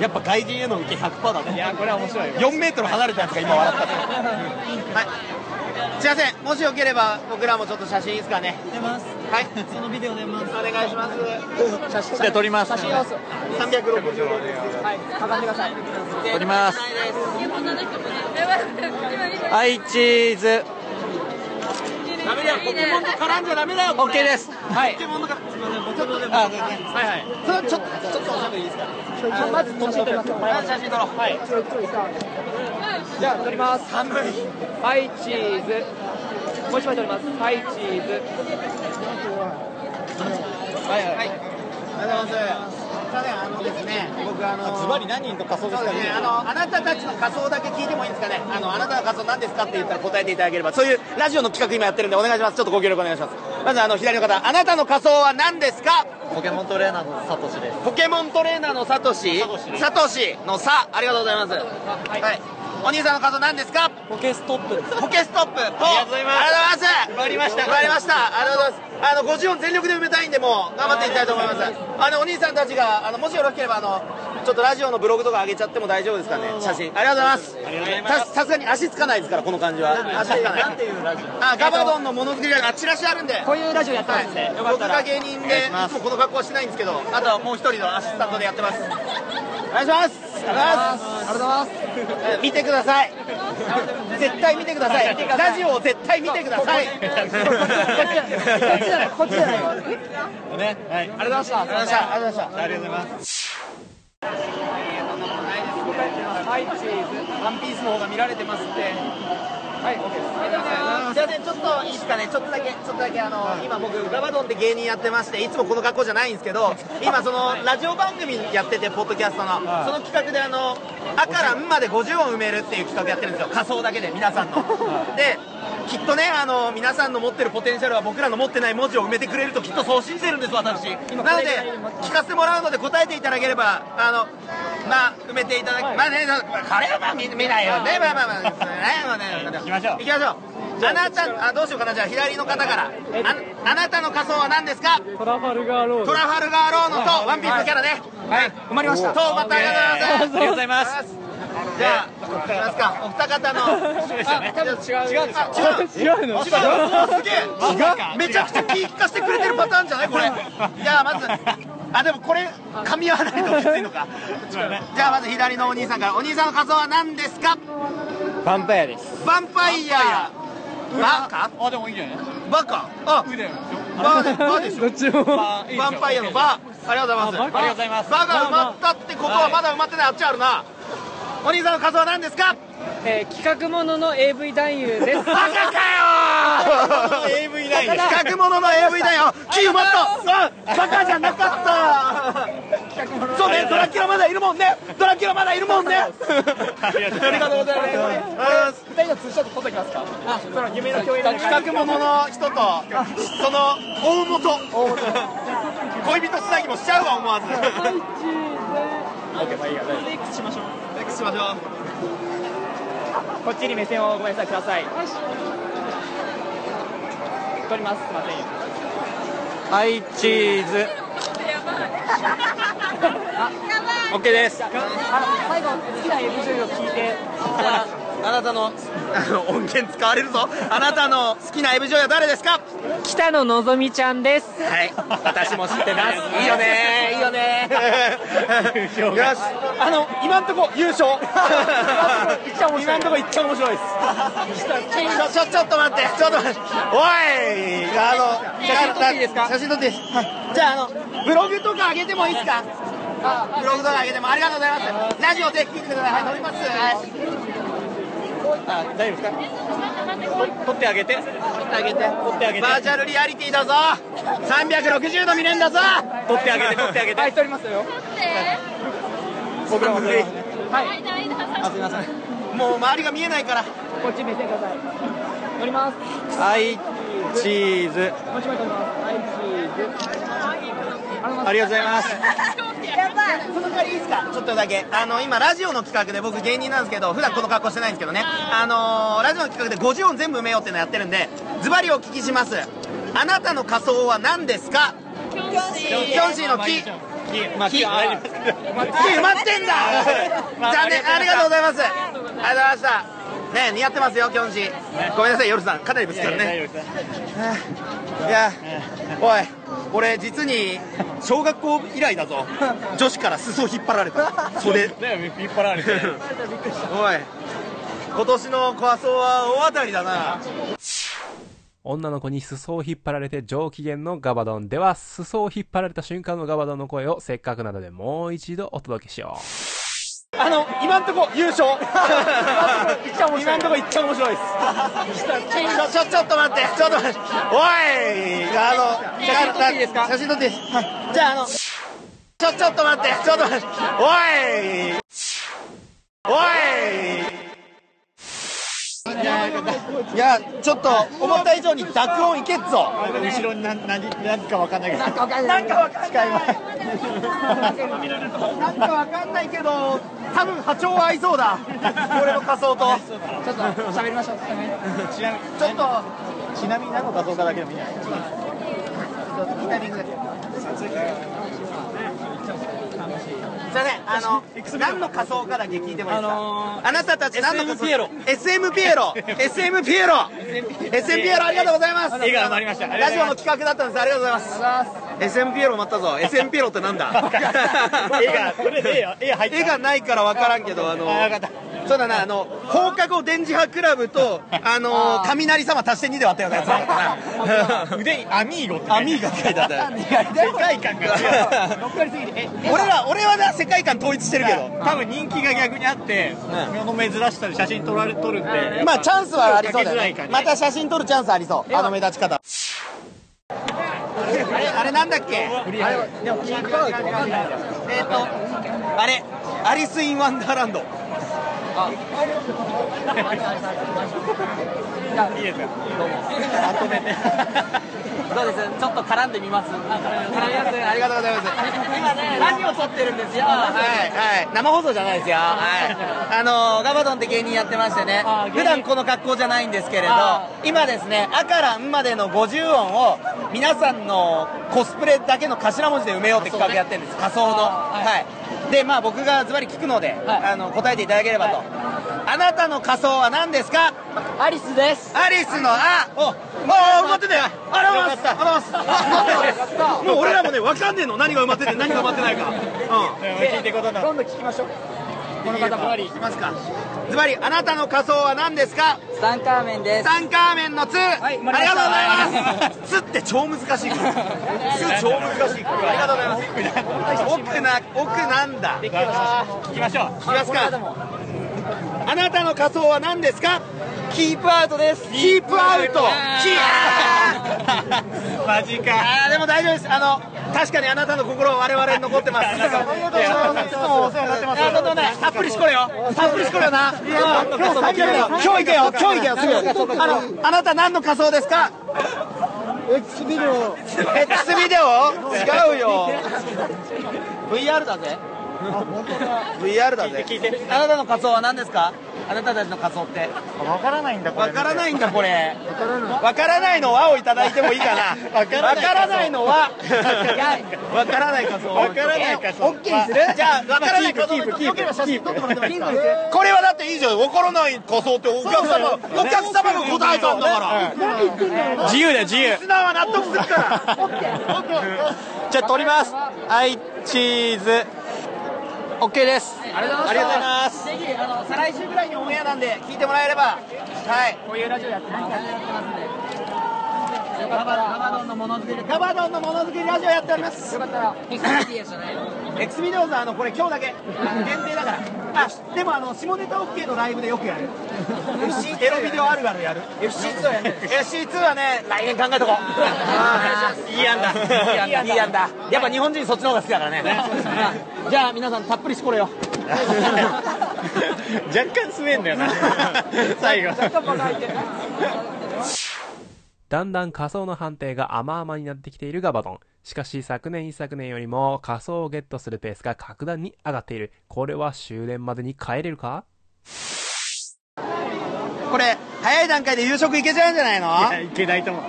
やっぱ外人への受け100%だね。いやこれは面白いよ。4メートル離れたやつが今笑ったねはい。すいません。もしよければ僕らもちょっと写真いいですかね。出ます。はい。そのビデオ出ます。お願いします。写真じゃあ撮ります。写真を。360度はい。かがんでください撮ります。はいチーズダメだよ。ポケモンと絡んじゃダメだよ OK です。はい。ポケモンとかあはいはいちょっとちょっとおしゃべりいいですか？まず写真撮りますまず写真撮ろうはいじゃあ撮ります寒いはいチーズもう一枚撮りますはいチーズはいはい、ありがとうございます。ません、あのですね、僕あのズバリ何人と仮装ですかね、あのあなたたちの仮装だけ聞いてもいいですかね？あのあなたの仮装何ですかって言ったら答えていただければ、そういうラジオの企画今やってるんでお願いします。ちょっとご協力お願いします。まずあの左の方、あなたの仮装は何ですか。ポケモントレーナーのサトシですポケモントレーナーのサトシ、サトシのさ、ありがとうございます。はい。お兄さんの仮装何ですか？ポケストップですポケストップ、ポありがとうございますありがとうございます。決まりました決まりました。ありがとうございます。あの50音全力で埋めたいんで、もう頑張っていきたいと思います。あのお兄さんたちが、あのもしよろしければ、あのちょっとラジオのブログとか上げちゃっても大丈夫ですかね。写真。ありがとうございます。ささすがに足つかないですから、この感じは。足つかない。なんていうラジオ？あ、ガバドンのものづくりラジオ、あ、チラシあるんで。こういうラジオやってますんで、よかっ僕たらが芸人でいつもこの格好はしてないんですけどあとはもう一人のアシスタントでやってますお願いします。ありがとうございますえ見てください。絶対見てください。ラジオを絶対見てください。こっちじゃないこっちじゃない。ね。はい。ありがとうございました。ありがとうございました。ありがとうございましたありがとうござい。ますはい。チーズワンピースの方が見られてますってはい。OK ですすいませんちょっといいですかね。ちょっとだけちょっとだけあの今僕ガバドンで芸人やってましていつもこの格好じゃないんですけど今そのラジオ番組やっててポッドキャストのその企画であの「あ」から「ん」まで50音埋めるっていう企画やってるんですよ。仮想だけで皆さんの。できっとねあの皆さんの持ってるポテンシャルは僕らの持ってない文字を埋めてくれるときっとそう信じてるんです私。なので聞かせてもらうので答えていただければあのまあ埋めていただき、まあねまあこれはまあ見見ないよね。まあまあまあねまあね行きましょう。行きましょう。あ。なたあどうしようかな。じゃあ左の方から。ああなたの仮装は何ですか？トラファルガーロートラファルガーローノとワンピースのキャラね。はい。埋まりました。とまたありがとうございます。ありがとうございます。じゃあ行きますか？お二方の。あ多分違う。違う。あ違う。違うの？違う。すげえめちゃくちゃ気利かせてくれてるパターンじゃない？これ。じゃあまずあでもこれ噛み合わないときついのか。<laughs> じゃあまず左のお兄さんから。お兄さんの仮装は何ですか？ヴァンパイアです。ヴァンパイア。バカ？あでもいいんじゃない？バカ？あ腕バーでバーでしょ？どっちも。ヴァンパイアのバ。ー。ありがとうございます。ありがとうございますバーが埋まったってことはまだ埋まってない。あっちあるなお兄さんの仮装は何ですか？えー企画ものの AV 男優です。バカかよ企画ものの AV だよ木埋まったあバカじゃなかった。そうねドラキュラまだいるもんね。ドラキュラまだいるもんね。ありがとうございます。二人のツーショット撮ってきますか？あその夢の共演の企画ものの人とその大元。<laughs> 恋人つなぎもしちゃうわ思わずオッケーまあいい。や大丈夫レックスしましょうレックスしましょうこっちに目線をごめんなさい。ください。撮ります。す。い。ませんはい。チーズ OK です。最後好きな AV 女優を聞い。て。あなたのあの <laughs> 音源使われるぞ。あなたの好きな AV 女優は誰ですか？北野のぞみちゃんです。はい。私も知ってます。い。いよね。いいよね。<laughs> よし。あの今んとこ優勝。今んとこ <laughs> い。っちゃ面白いです。ちょちょちょっと待って。ちょっと待って。おい。あの写真撮っていいですか？写真撮っていいですはい。じゃああのブログとか上げてもいいですか？ブログとか上げても。ありがとうございます。ラジオで聞いてください。はい乗ります。はいあ大丈夫ですか？撮ってあげて。撮ってあげて。撮ってあげて。バーチャルリアリティだぞ。360度見れんだぞ。撮ってあげて撮ってあげて。<laughs> はい、撮りますよ。僕らも。撮りはい。あすいません。もう周りが見えないから。こっち目線ください。撮ります。はい。チーズ。もう一枚撮ります。はい、チーズ。ありがとうございます。その代わりい。いですかちょっとだけ。あの今ラジオの企画で僕芸人なんですけど普段この格好してないんですけどね。あのーラジオの企画で50音全部埋めようっていうのやってるんでズバリお聞きします。あなたの仮装は何ですか？キョンシー。の木。まあ木。大丈夫です木埋まってんだ。<laughs> 残念。ありがとうございます。ありがとうございました。ね似合ってますよキョンシー。ごめんなさい夜さん。かなりぶつかるねいやおい俺実に小学校以来だぞ。女子から裾を引っ張られた。袖。ね引っ張られて。<laughs> おい今年の仮装は大当たりだな。女の子に裾を引っ張られて上機嫌のガバドン。では裾を引っ張られた瞬間のガバドンの声をせっかくなのでもう一度お届けしようあの今んとこ優勝。<laughs> 今んとこいっちゃ面白いです。ちょちょちょっと待って。ちょっと待って。おいあの写真撮っていいですか？写真撮っていいですはいじゃああのちょちょっと待って。ちょっと待って。おい。おいいやちょっと思った以上に濁音いけっぞ。後ろに何何何かわかんないけど。なんかわかんないなんかわかんないけど。多分波長は合いそうだ。俺の仮装と。ちょっと喋りましょう。ちなみにちょっとちなみに何の画像かだけでもい。いんじゃないいいタイミングですいません。あの <laughs> 何の仮装かだけ聞いてもいいですか、あのーあなたたち何の仮装 SM ピエロ SM ピエロ SM ピエロ SM ピエロありがとうございます。笑顔になりました。ラジオの企画だったんです。ありがとうございます。SM ピエロ待ったぞ。SM ピエロってなんだ？絵がそれで絵絵がないから分からんけどあのそうだなあの放課後電磁波クラブとあの雷様足して2で割ったようなやつだったな腕にアミーゴってアミーガって書いてあった俺ら俺はな世界観統一してるけど多分人気が逆にあって、この珍しさで写真撮られ撮るんで、まあチャンスはありそうだよね。また写真撮るチャンスありそうあの目立ち方あれあれなんだっけ？でもピンクカード。って分かんないえっ、とあれアリス・イン・ワンダーランド。<laughs> いいですかどうも。まとめてどうですちょっと絡んでみます。絡みますありがとうございます。今ねラジオ撮ってるんですよ。はいはい。生放送じゃないですよ。はい。あのガバドンって芸人やってましてね。普段この格好じゃないんですけれど今ですね「あ」から「ん」までの50音を皆さんのコスプレだけの頭文字で埋めようって企画やってるんです。仮想の。はいでまあ僕がズバリ聞くのであの答えていただければと。あなたの仮装は何ですか？アリスです。アリスのあおあ埋まってたよあらますあらますもう俺らもね分かんねえの何が埋まってて何が埋まってないかうん聞いてことになる今度聞きましょうこの方ズバリいきますかズバリあなたの仮装は何ですか？ツタンカーメンです。ツタンカーメンの「つ」ありがとうございます「つ」って超難しい。から「つ」超難しい。からありがとうございます。<laughs> 奥な奥なんだ。聞きましょう。いきますか？あなたの仮装は何ですか？キープアウトです。キープアウト。キマジか。でも大丈夫です。あの確かにあなたの心は我々に残ってます。ありがとうございます。いつもお世話になってますたっぷりしこれよ。たっぷりしこれよな。今日最よ今日行けよ。今日行けよ。すぐあのあなた何の仮装ですか？X ビデオ。X ビデオ？違うよ。VR だぜ VR だぜ。聞いてあなたの仮装は何ですか？あなたたちの仮装って。わからないんだこわからないんだこれ。わからない。のはをいただいてもいいかな。わからないのは <laughs> わからない仮装。わからない仮装。オッケーにする？じゃあわからない仮装キープキープよければ写真撮ってもらってもいいですかこれはだっていいじゃん。わからない仮装ってお客様お客様が答えたんだから。自由だよ自由。リスナーは納得するから。<laughs> じゃあ撮ります。はいチーズ OK です。ありがとうありがとうございます。ぜひあの再来週ぐらいにオンエアなんで聞いてもらえればはい。こういうラジオやってますガバガバドンのものづくりガバドンのものづくりラジオやっております。よかったら。X じゃないの X ビデオズはあのこれ今日だけ。限定だから。あ。でもあの下ネタ OK のライブでよくやる。<laughs> エロビデオあるあるやる。FC2 はやる FC2 はね。来年考えとこう。いい案だ。いい案だ。いい案だ。やっぱ日本人そっちの方が好きだからね。じゃあ皆さんたっぷりしこれよ。<laughs> 若干吸えんだよな。<laughs> 最後だんだん仮想の判定が甘々になってきているガバドン。しかし昨年一昨年よりも仮想をゲットするペースが格段に上がっている。これは終電までに帰れるか？これ早い段階で夕食いけちゃうんじゃないの？いやいけないと思う。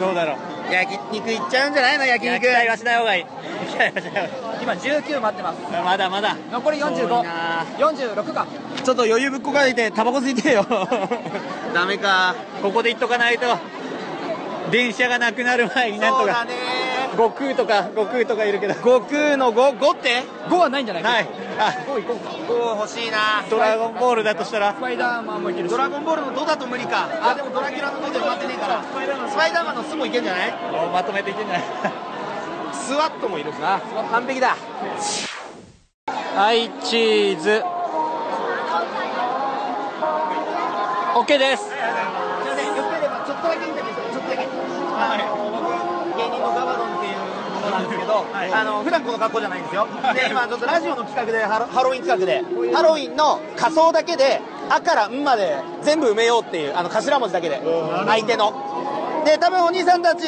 どうだろう。焼肉いっちゃうんじゃないの？焼肉。期待はしない方がいい。期待はしない方今19待ってます。がいいまだまだ。残り多いな。4546か。ちょっと余裕ぶっこかいてタバコ吸いてよ。ダメか。ここで言っとかないと電車がなくなる前になんとかね。悟空とか悟空とかいるけど。悟空の 5, 5って？5はないんじゃない？ない。あ。5欲しいな。ドラゴンボールだとしたら？スパイダーマンもいけるし。ドラゴンボールの5だと無理か。あでもドラキュラの5で埋まってねえから。スパイダーマンの巣もいけんじゃない？おまとめていけんじゃない？スワットもいるしな。完璧だ。はいチーズ。OK ですあの僕芸人のガバドンってい。うものなんですけど、あの普段この格好じゃないんですよ。で今ちょっとラジオの企画でハロハロウィン企画でハロウィンの仮装だけで「あ」から「ん」まで全部埋めようっていうあの頭文字だけで。相手の。で多分お兄さんたち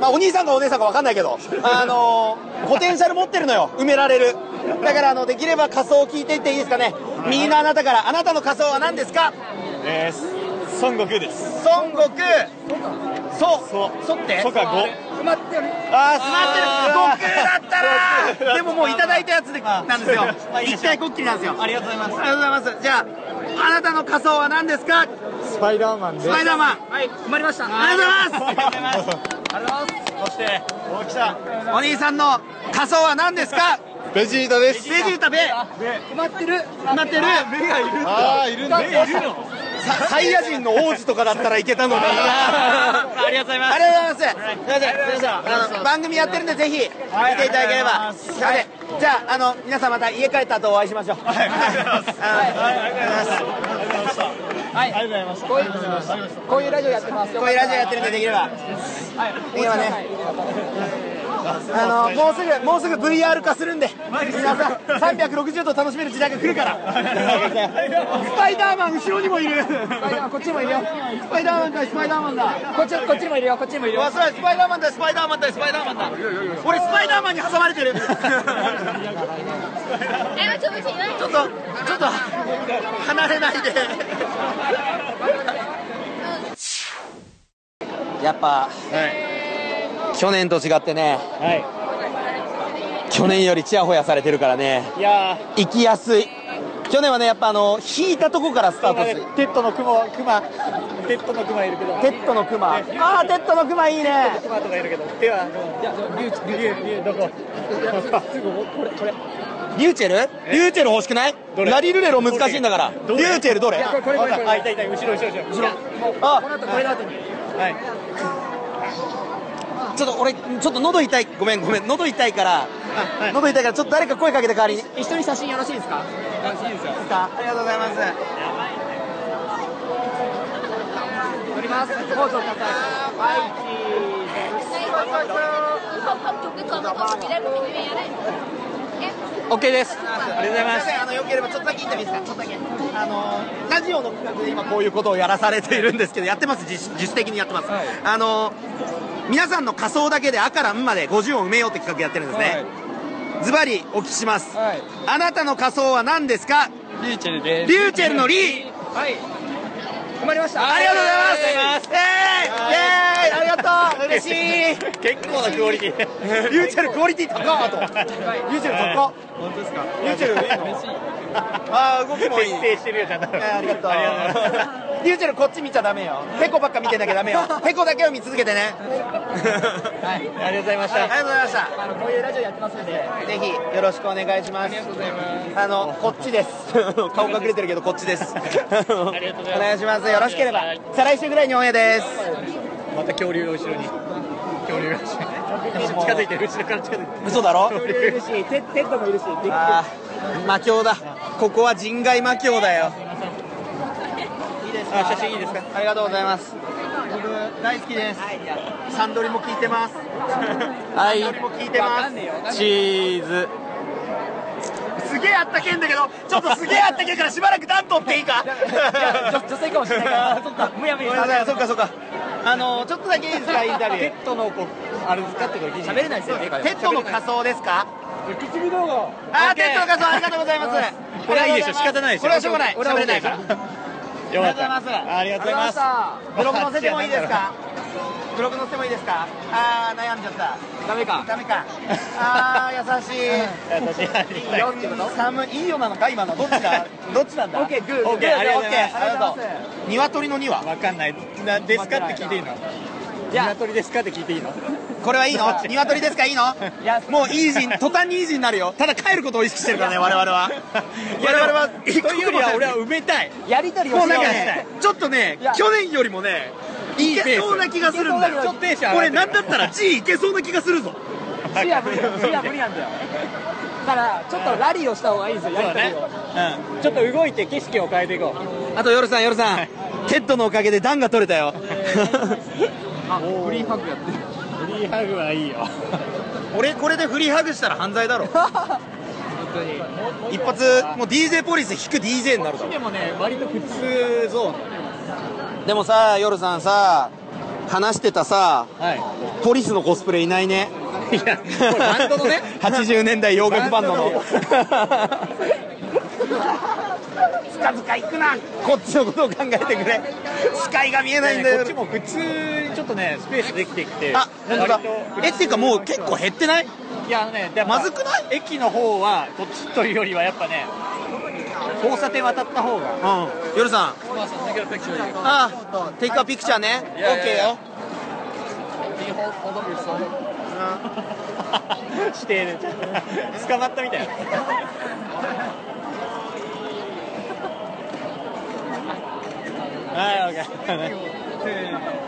まあお兄さんかお姉さんか分かんないけどあのポテンシャル持ってるのよ。埋められる。だからあのできれば仮装を聞いていっていいですかね。右のあなたからあなたの仮装は何ですか？えー孫悟空です。孫悟空。そう。そう。そって。そか5埋まってる。あー詰まってる。悟空だったら。でももういただいたやつでなんですよ。<laughs> 一体こっきりなんですよ。ありがとうございますありがとうございます。じゃああなたの仮装は何ですか？スパイダーマンスパイダーマン。はい。埋まりました。ありがとうございます。ありがとうございます。そしてお来た？お兄さんの仮装は何ですか？ベジータです。ベジータ。ベ。埋まってる？埋まってる？ああいるんだ。ササイヤ人の王子とかだったらいけたのにありがとうございますありがとうございます。すみません、すみません。あの番組やってるんでぜひ見ていただければ。すみません。じゃああの皆さんまた家帰った後お会いしましょう。はい。ありがとうございます。はいありがとうございますこういうこういうラジオやってますこういうラジオやってるんでできれば。はいできればね。あのもうすぐもうすぐ VR 化するんで。皆さん360度楽しめる時代が来るから。スパイダーマン後ろにもいる。スパイダーマンこっちにもいるよ。スパイダーマンかスパイダーマンだ。こっちこっちにもいるよこっちにもいるよ。スパイダーマンだスパイダーマンだスパイダーマンだ。俺スパイダーマンに挟まれてる。ちょっとちょっとちょっと離れないで。やっぱ、去年と違ってね。は去年よりチヤホヤされてるからね。いいや行きやすい。去年はねやっぱあの引いたとこからスタートする。ーテッドのクマクマ。テッドのクマいるけど。テッドのクマ。ああテッドのクマいいね。クマとかいるけど。手はいやリュウリュウリュウどこすぐこれこれリューチェルリューチェル欲しくないラリルレロ難しいんだからリューチェルどれこれこれこれあいたいた後ろ後ろ後ろ後ろあこの後これの後にはいちょっと俺ちょっと喉痛い。ごめんごめん。喉痛いから。喉痛いからちょっと誰か声かけて代わりに。いい一緒に写真よろしいですか？ですかありがとうございます。撮ります。ポーズをくださいはいオッケーです。ありがとうございます。あのよければちょっとだけインタビューいいですか？ちょっとだけあのラジオの企画で今こういうことをやらされているんですけどやってます。自主自主的にやってます、あの皆さんの仮想だけで「あ」から「ん」まで50音埋めようって企画やってるんですね、ズバリお聞きします、はい。あなたの仮想は何ですか？リューチェルでリューチェルのリー。はい。決まりました。ありがとうございます。イエーイイエーイありがとう。嬉しい。<laughs> 結構なクオリティ。リューチェルクオリティ高っと。リューチェル高っ。本当ですか？リューチェルいいのあー動きもいい。徹底してるよちゃんと。ありがとう。ありがとう。ございますリューチェルこっち見ちゃダメよ。ペコばっか見てなきゃダメよ。ペコだけを見続けてね。はい。ありがとうございました。ありがとうございました。あのこういうラジオやってますんでぜひよろしくお願いします。ありがとうございますあのこっちです。<laughs> 顔隠れてるけどこっちです。お願いします。よろしければ。再来週ぐらいにオンエアです。また恐竜が後ろに。恐竜が近づいてる後ろから近づいてる。嘘だろ？恐竜いるしテテッドもいるしであー魔境だ。ここは人外魔境だよ。あ写真いいですか？ありがとうございます。僕大好きです。サンドリも聞いてます。はい。も聞いてます。チーズ。すげえあったけんだけどちょっとすげえあったけんからしばらく暖取っていいか？女女性かもしれないから <laughs> そっかむやみにそっかそっか。あのちょっとだけいいですか？インタビュー。ペットのこうあれ使ってこれ喋れないですよねテッドの仮装ですか？あーテッドの仮装ありがとうございます。<laughs> これはいいでしょ。仕方ないでしょ。これはしょうがない。喋れないから。ありがとうございます。ありがとうございます。ブログ載せてもいいですか？ブログ載せてもいいですか？あー悩んじゃった。ダメか。ダメか。あー <laughs> 優しい。私いい。よってこと寒い。いいよなのか？今の。どっちだ <laughs> どっちなんだ？オッケーグー。オッケーありがとうございます。鶏の2はわかんない。なですかって聞いていいの？鶏ですかって聞いていいの？これはいいの？<laughs> 鶏ですか？いいの？もうイージー途端にイージーになるよ。ただ帰ることを意識してるからね我々は。我々はというよりは俺は埋めたい。やりとりをもうなんしようかねちょっとねいや。去年よりもねいけそうな気がするんだよ。俺なんだったら G いけそうな気がするぞ。視野無理視野無理なんだよ。だからちょっとラリーをした方がいいですよやりとりを。うんちょっと動いて景色を変えていこう。あと夜さん夜さん。テッドのおかげで暖が取れたよあフリーハグやってる。フリーハグはいいよ。俺これでフリーハグしたら犯罪だろ。<laughs> 一発もう DJ ポリス引く DJ になるだろ。でもね割と普通ゾーン。でもさ夜さんさ話してたさはい。ポリスのコスプレいないね。いやこれバンドのね。<laughs> 80年代洋楽バンドのバ <laughs> ン近づか行くな。こっちのことを考えてくれ。視界が見えないんだよ。こっちも普通にちょっとねスペースできてきてあ本当だ。えっていうかもう結構減ってない？いやあのねでもまずくない？駅の方はこっちというよりはやっぱね交差点渡った方が。うん。夜さん。あテイクアピクチャーね。OK よ。<laughs> してる。捕まったみたいなはい、オッケー。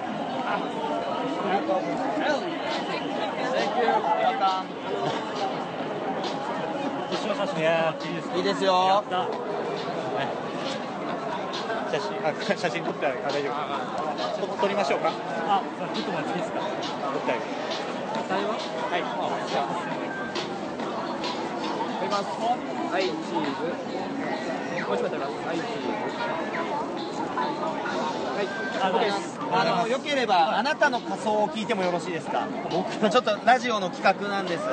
いやいいですいいですよ写真あ写真撮ってある大丈夫撮りましょうかあちょっと待っていいですか撮ってあげるはいじゃあ食べますはいチーズもう一枚食べますはいチーズあのあのよければあなたの仮装を聞いてもよろしいですか？僕ちょっとラジオの企画なんです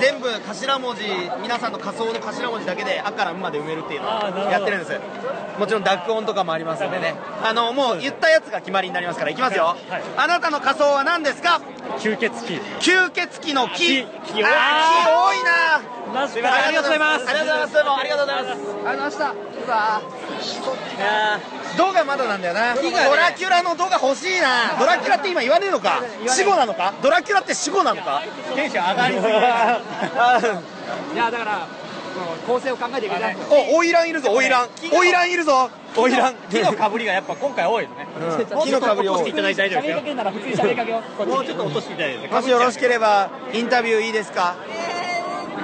全部頭文字皆さんの仮装の頭文字だけで「あ」から「ん」まで埋めるっていうのをやってるんです。もちろん濁音とかもありますんでね。あのもう言ったやつが決まりになりますからいきますよ、あなたの仮装は何ですか？吸血鬼。吸血鬼の木。木。木。多いな。すいません。ありがとうございます。ありがとうございます。どうもありがとうございます。ありがとうございましたうわいやードがまだなんだよな、ドラキュラのドが欲しいな。ドラキュラって今言わねえのか？死後なのか？ドラキュラって死後なのか？テンション上がりすぎ <laughs> いやだから構成を考えていかないとおオイランいるぞオイランオイランいるぞオイラン木のかぶりがやっぱ今回多いですね。うん。木のかぶりを落としていただいて大丈夫ですよ。喋りかけるなら普通に喋りかけようこっちもうちょっと落としていただいて。もしよろしければインタビューいいですか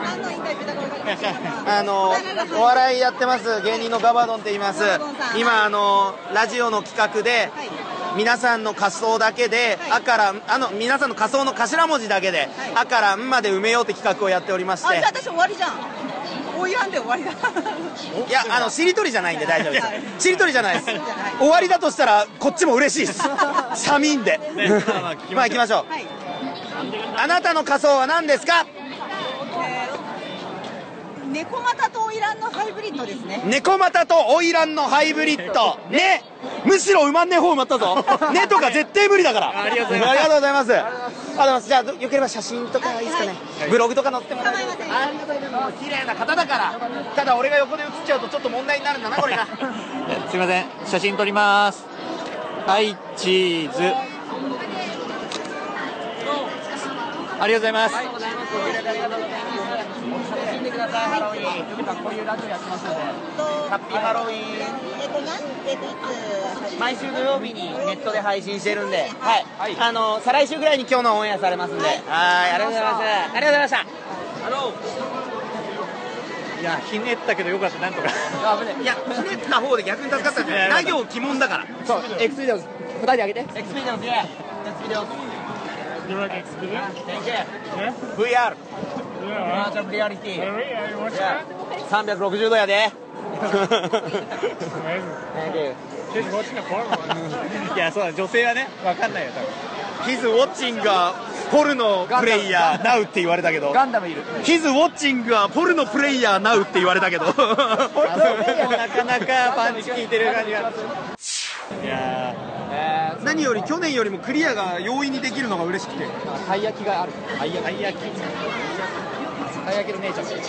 何のインタビューだか分か？りませんあのお笑いやってます芸人のガバドンって言います。今あのラジオの企画ではい。皆さんの仮装だけで「あ」からあの皆さんの仮装の頭文字だけで「あ」から「ん」まで埋めようって企画をやっておりまして。あじゃあ私終わりじゃん追いやんで終わりだ。いやあのしりとりじゃないんで大丈夫です。しりとりじゃないです。終わりだとしたらこっちも嬉しいです。寒いんで。ねまあまあ聞きましょうまあ行きましょう。はい。あなたの仮装は何ですか？えー猫股と花魁のハイブリッドですね。猫股と花魁のハイブリッド。ね。むしろ埋まんねえ方埋まったぞ。<laughs> ねとか絶対無理だから。ありがとうございますあじゃあどよければ写真とかいいですかね。ブログとか載ってもらえません。ありがとうございます綺麗な方だから。ただ俺が横で写っちゃうとちょっと問題になるんだなこれが。<laughs> すいません。写真撮ります。はいチーズ。ありがとうございます。楽しんでくださいハロウィン。こういうラジオやってますのでハッピーハロウィン。えっとなんえっといつ毎週土曜日にネットで配信してるんで、はい、あの再来週ぐらいに今日のオンエアされますんで、はい、ありがとうございます。ありがとうございました。いやひねったけどよかった。なんとか。いや、ひねった方で逆に助かったんで、な行鬼門だから。そうエクスペリオン二人であげて。エクスペリオエクスペリオンズ、You like experience? Thank you. Yeah? VR. バーチャルリアリティ。いや that. 360度やで。いやそうだ女性はね分かんないよ多分 He's watching a ポルノプレイヤー now って言われたけど。ガンダムいる He's watching a ポルノプレイヤー now って言われたけど。なかなかパンチ効いてる感じがいや何より去年よりもクリアが容易にできるのが嬉しくて。たい焼きがあるーたい焼きたい焼きの姉ちゃんがいる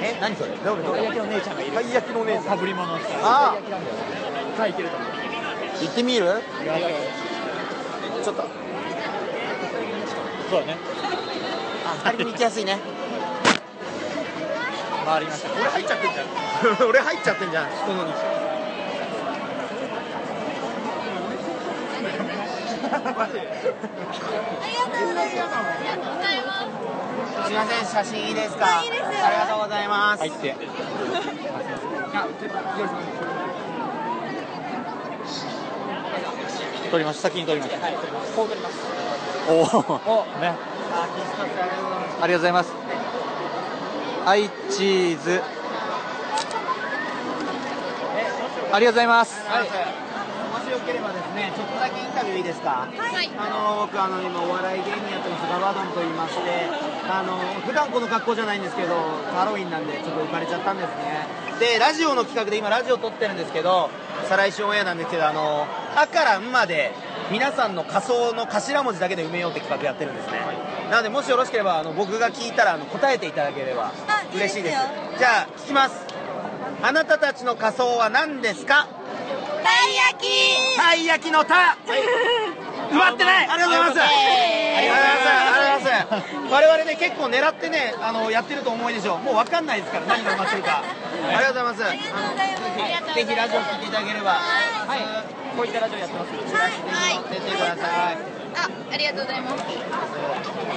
え、何それ？どれどれたい焼きの姉ちゃんがいるたい焼きの姉さん。かぶり物したあたい焼きなんだよさあいけると思う行ってみる？ちょっと。そうだねあ、二人とも行きやすいね。回りました <laughs> 俺入っちゃってんじゃん。俺入っちゃってんじゃん。人のに。す。みません、写真いいですか？ありがとうございます。入って。撮りました先に撮りました。こうなります。おおね。ありがとうございます。はいチーズ。ありがとうございます。はい。ければですね、ちょっとだけインタビューいいですか？はいあの僕あの今お笑い芸人やってますガバドンと言いまして、あの普段この格好じゃないんですけど、ハロウィンなんでちょっと浮かれちゃったんですね。でラジオの企画で今ラジオ撮ってるんですけど、再来週オンエアなんですけど、あのあからんまで皆さんの仮想の頭文字だけで埋めようって企画やってるんですね。なのでもしよろしければあの僕が聞いたらあの答えていただければあ嬉しいです。いいですよじゃあ聞きます。あなたたちの仮装は何ですか？たい焼きたい焼きのた。埋まってな <laughs> <laughs> い。ありがとうございます。ありがとうございます。ありがとうございます。我々ね結構狙ってねあのやってると思いでしょう。もうわかんないですから何が埋まってるか。ありがとうございます。ぜひラジオ聞いていただければ。はい。こういったラジオやってますはい出てください。あありがとうございますありがとうござ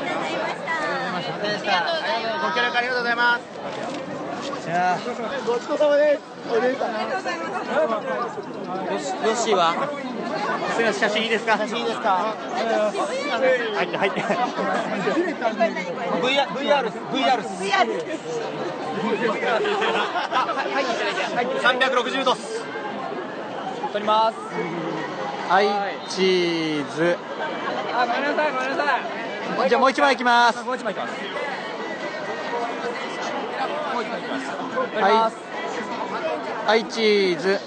いました。ありがとうございますご協力ありがとうございます。ごちそうさまです。お姉さんよしよしは？すみません写真いいですか？写真いいですか？入って入って VR VR VR 360度っす。撮ります。はいチーズ。あごめんなさいごめんなさい。じゃあもう一枚いきます。もう一枚いきますもう一枚い。きますはい。はい。チーズ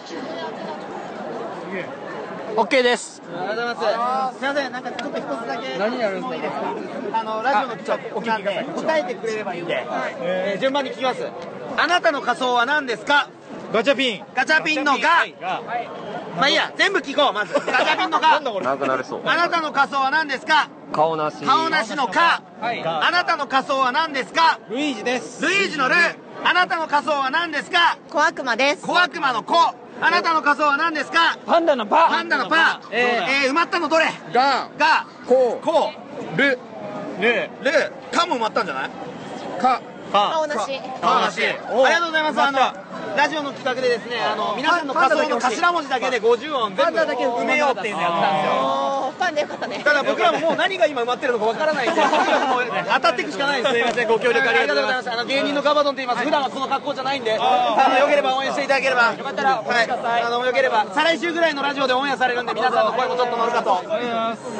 オッケーですありがとうござい。ますすみませんなんかちょっと一つだけ何やるんですかあのラジオの企画なんで答えてくれればい。い。んで、えー順番に聞きますあなたの仮装は何ですかガチャピン。ガチャピンのがまあいいや。全部聞こうまず。<laughs> ガチャピンのがなくなれ。そうあなたの仮装は何ですか？顔なし。顔なしのか。あなたの仮装は何ですか？ルイージです。ルイージのルあなたの仮装は何ですか？小悪魔です。小悪魔の子。あなたの仮装は何ですか？パンダのパ。パンダのパ。えー、えー埋まったのどれ？ががここう。る。うルルかも埋まったんじゃない？か顔なし。顔なし。ありがとうございます。あのラジオの企画でですねあの皆さんの仮装の頭文字だけで50音全部埋めようっていうのやったんですよ。おーファンでよかったね。ただ僕らももう何が今埋まってるのかわからないんで、<laughs> <laughs> 当たっていくしかないんです。すみません、ご協力ありがとうございます。あの芸人のガバドンと言います。普段はこの格好じゃないんで、あのよければ応援していただければ。よかったらお願いください。あのよければ再来週ぐらいのラジオでオンエアされるんで皆さんの声もちょっと乗るかと。あ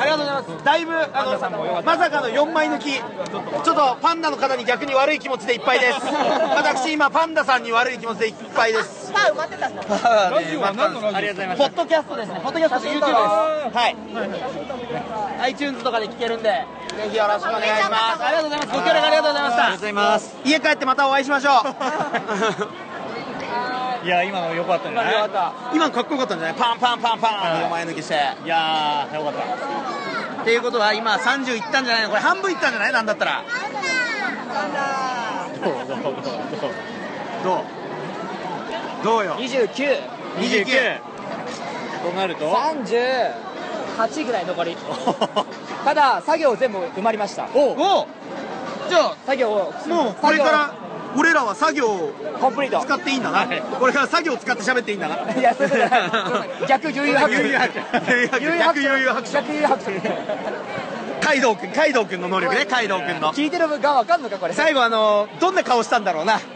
りがとうございます。だいぶあのまさかの4枚抜き。ちょっとパンダの方に逆に悪い気持ちでいっぱいです。私今パンダさんに悪い気持ちでいっぱいです。ファン埋まってたんだラジオは何のラジオありがとうございます。ポッドキャストですね。ポッドキャストと YouTube です。はい。iTunes とかで聞けるんで、ぜひよろしくお願いします。ありがとうございます。ご協力ありがとうございました。ありがとうございます。家帰ってまたお会いしましょう。<laughs> いや今の良かったんじゃない今のかっこよかったんじゃない？パンパンパンパンって前抜きして。いやーよかったっていうことは今30いったんじゃないの？これ半分いったんじゃない？なんだったら。どうどうどう。どう？どう？どうよ？29 29。となると？38ぐらい残り。<laughs> ただ作業全部埋まりました。おおじゃあ、作業をもうこれから俺らは作業をコンプリート。使っていいんだな。これから作業を使って喋っていいんだな。いやそういう。ことじゃない逆悠々白書。悠々白書。逆悠々白書。逆悠々白書カイドウ君、カイドウ君の能力ね、カイドウ君の。聞いてる側わかんのかこれ？最後あの、どんな顔したんだろうな。<laughs>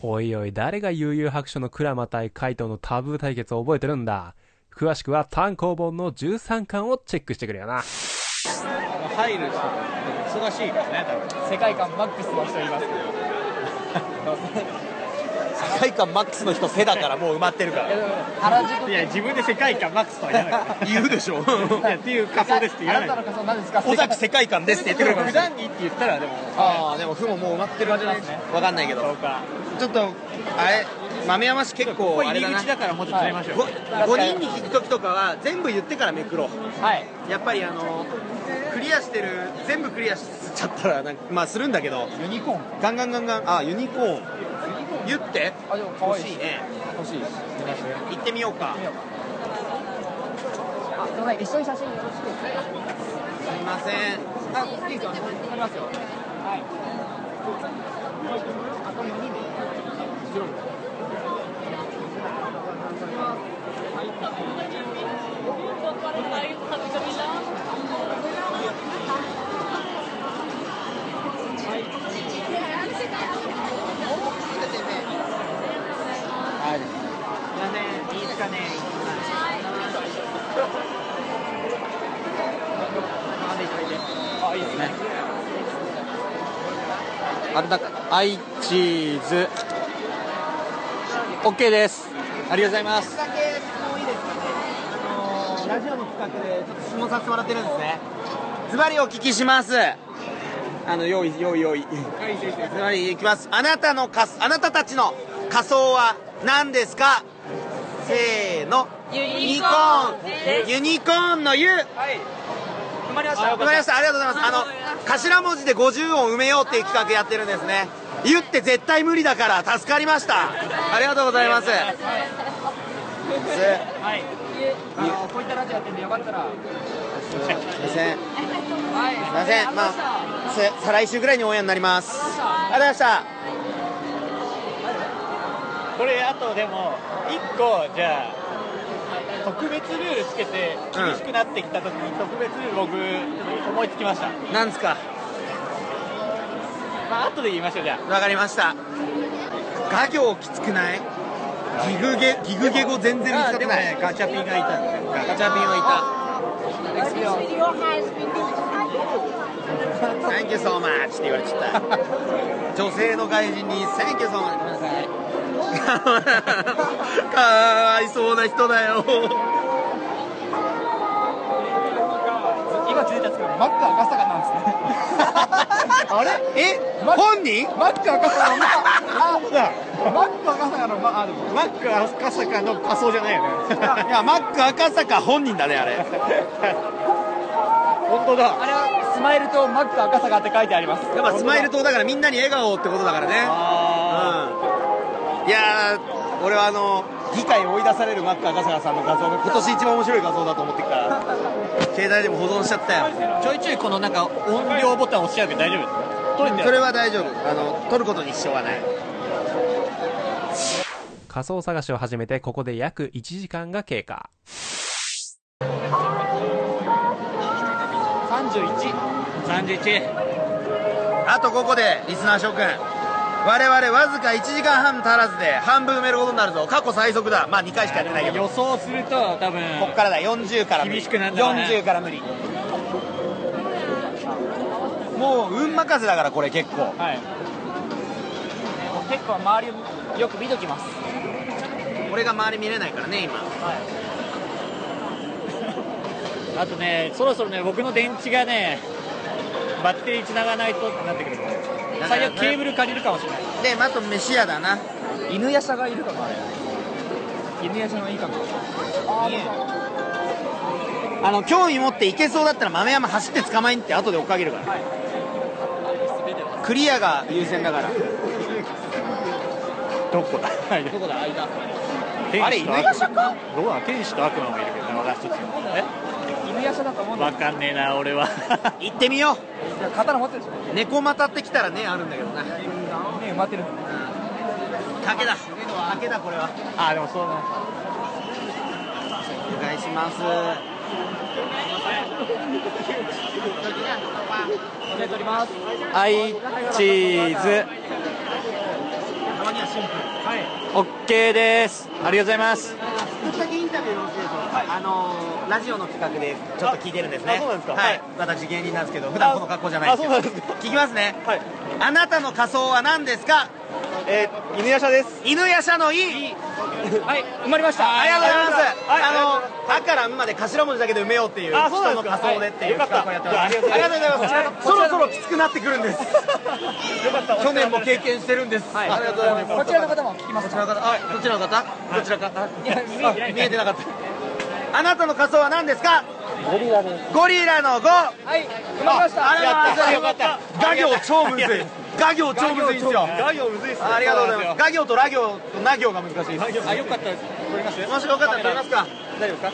おいおい、誰が悠々白書の鞍馬対カイトのタブー対決を覚えてるんだ？詳しくは単行本の13巻をチェックしてくれよな。入る人忙しいからね多分世界観マックスの人います世界観マックスの人背だからもう埋まってるから。原宿いや自分で世界観マックスとは言わない言うでしょ。いやっていう仮装ですって言わないあなたの仮装何ですか？尾崎世界観ですって言ってくれる普。段着って言ったらでもああ、でも負ももう埋まってるわけですね。わかんないけど。そうかちょっと、あれ、豆山市結構あれだな入り口。だからもうちょっとましょう、5人に聞く時とかは全部言ってからめくろう。はいやっぱりあのクリアしてる全部クリアしちゃったらなんかまあするんだけどユニコーンガンガンガンガンあユニコーン言って。あでも可愛い欲しいね。欲しいです。行ってみようか。あすみません。一緒に写真よろしいですかすいません。あいいですよ。撮りますよ。はいあと4人で後ろにはいませんいいですかねあい。いですねあれだアイチーズ。OK です。ありがとうございます。だけいいですかねあのーラジオの企画でちょっと質問させてもらってるんですね。ズバリお聞きします。あの用意用意用意。ズバリいきます。あなたのかあなたたちの仮装は何ですか？せーの。ユニコーン。ユニコーン。のユ埋まりました。わかりました。ありがとうございます。あの頭文字で50音埋めようっていう企画やってるんですね。言って絶対無理だから助かりました。ありがとうございます。はい。あのこういったラジオやってるんでよかったら。すいません。すいません。まあす再来週ぐらいにオンエアになります。ありがとうございましたこれあとでも1個じゃあ特別ルールつけて厳しくなってきた時に特別ルール僕思いつきました。なんですか？まあ後で言いましょうじゃわかりました。画行きつくない？ギグゲギグゲ語全然見つかってない、ねガチャピンがいた。ガチャピンはいた。Thank you so much って言われちゃった。<laughs> 女性の外人に Thank you so much ごめんなさい <laughs> かわいそうな人だよ。今気づいたんですけどマック赤坂なんですね。<laughs> あれ？え？本人？マック赤坂のまあ。マック赤坂のマック赤坂の仮装じゃないよね。<laughs> いやマック赤坂本人だねあれ。本当だ。あれはスマイルとマック赤坂って書いてあります。やっぱスマイル島だからみんなに笑顔ってことだからね。うんいやー俺はあの議会追い出されるマック赤坂さんの画像が今年一番面白い画像だと思ってきた。か <laughs> ら携帯でも保存しちゃったよ。ちょいちょいこのなんか音量ボタン押しちゃうけど大丈夫ですか？取れてそれは大丈夫。あの撮ることに支障はない。仮想探しを始めてここで約1時間が経過。31あとここでリスナー諸君我々わずか1時間半足らずで半分埋めることになるぞ。過去最速だ。まあ2回しかやってないけど。予想すると多分こっからだ。40から無理。厳しくなるんだろうね。40から無理。もう運任せだからこれ結構。はい。結構周りをよく見ときます。俺が周り見れないからね今。あとねそろそろね僕の電池がねバッテリー繋がないとってなってくるので最悪ケーブル借りるかもしれない。であと飯屋だな。犬夜叉がいるかもあれ。犬夜叉のいいかも。あの興味持っていけそうだったら豆山走って捕まえんって後で追っかけるから、クリアが優先だから。どこだ？どこだ？開いたあれ犬夜叉か？どうなの天使と悪魔もいるけどね私たち。え？犬夜叉だと思うんだわかんねえな俺は。<laughs> 行ってみよいや刀持ってるでしょ。う猫股ってきたらねあるんだけどな。ね埋まってる。竹だ。竹だこれは。あでもそうだなお願いします。はいチーズ。たまにはシンプル。はい OK です。ありがとうございます。ぶっちゃけインタビューよろしいでしょうか、あのーラジオの企画でちょっと聞いてるんですね。あそうなんですか？はい、はい。私芸人なんですけど普段この格好じゃないんですけど。あそうなんですか？聞きますね。はい。あなたの仮装は何ですか？えー、犬夜叉です。犬夜叉の「い」はい埋まりました。ありがとうございます、はいあの「あ」から「ん」まで頭文字だけで埋めようっていうあそうなのですか。仮装でっていうはい企画をやってます。ありがとうございます。はい。そろそろきつくなってくるんです。<laughs> 去年も経験してるんです、はい。ありがとうございます。こちらの方も聞きますこちらの方。あどちらの方？どちらか？見えてなかったあなたの仮装は何ですか？ゴリラです。ゴリラの5はい埋まりました。ありがとうございますよかった。画行超むずい。画行超むずいんですよ。ガ行むずいっすね。ありがとうございます。画行とラ行とナ行が難しいです。あよかったです。撮ります？もしよかったら撮りますか？大丈夫ですか？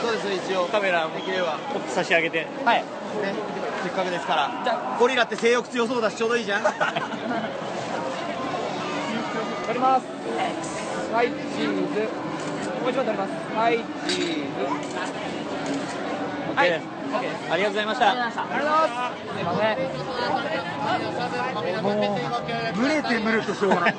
そうです一応。カメラできれば。差し上げて。はい。ねせっかくですから。ゴリラって性欲強そうだしちょうどいいじゃん。<laughs> 撮ります。はいチーズもう一ります。はいチーズありがとうございました。ありがとうございますすいませんもブレてブレてしょうがない。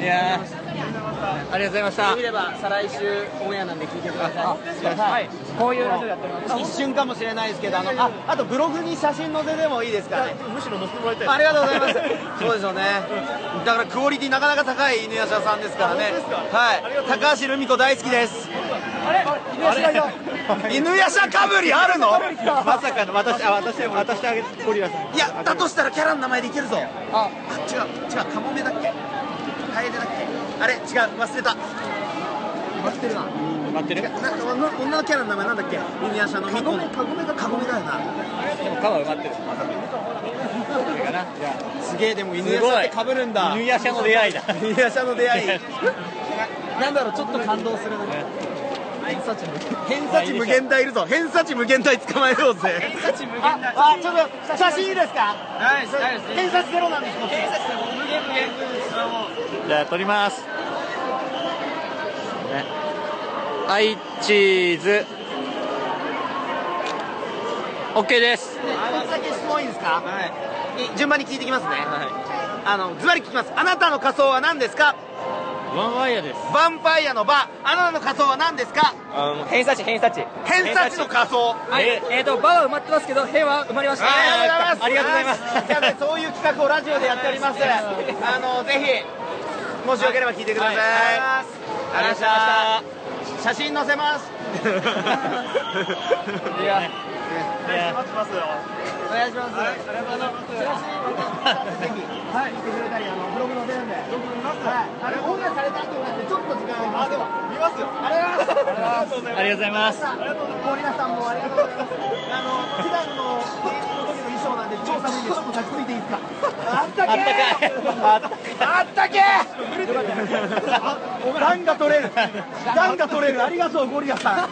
いやーありがとうございました。見れば再来週オンエアなんで聞いてください。はい。こういうラジオやってます。一瞬かもしれないですけどあのああとブログに写真載せてもいいですからねむしろ乗せてもらいたいありがとうございます。<laughs> そうでしょうねだからクオリティなかなか高い犬夜叉さんですからね。はい。高橋留美子大好きです。あれ？犬夜叉が犬夜叉かぶりあるの？まさかの。私あ私渡してあげてゴリラさん。いやだとしたらキャラの名前でいけるぞ。あ。あ違う違うカモメだっけ？カエデだっけ？あれ？違う。忘れた。待ってるな待ってる？でな女女のキャラの名前なんだっけ？犬夜叉のミコのカゴメがカゴメだよな。も皮埋まってる。これかなじゃすげえでも犬すごい。夜叉ってかぶるんだ。あ犬夜叉の出会いだ。犬夜叉の出会い。<laughs> なんだろうちょっと感動するな偏差値無限大いるぞ。偏差値無限大捕まえようぜ。偏差値無限大。あちょっと写真いいですか？はいはい偏差値ゼロなんです偏差値無限無限じゃあ撮ります。ね。はいチーズ。OK です。一つだけ質問いいですか？はい。順番に聞いてきますね。あのズバリ聞きます。あなたの仮装は何ですか？ワンワイヤーです。ヴァンパイアの場あなたの仮装は何ですか？偏差値偏差値。偏差値の仮装。はい。えっとバは埋まってますけど辺は埋まりました。あありがとうございます。すいませんそういう企画をラジオでやっておりますあのぜひもしよければ聞いてください、ありがとうございました写真載せます。いや。お願いしますよお願いします。はい。ありがとうございます。ぜひはい。見てくれたりあのブログ載せるんでよく見ますはい。あれオンエアされた後なんでちょっと時間ありますあでも見ますよありがとうござい。ますありがとうござい。ますありがとうござい。ます。森田さんもありがとうござい。ます。あの普段の芸人の時の衣装なんで超寒い。んでちょっと立ちつい。てい。い。ですか。あったけー。あったけー。暖が取れる。暖が取れる。ありがとうゴリラさ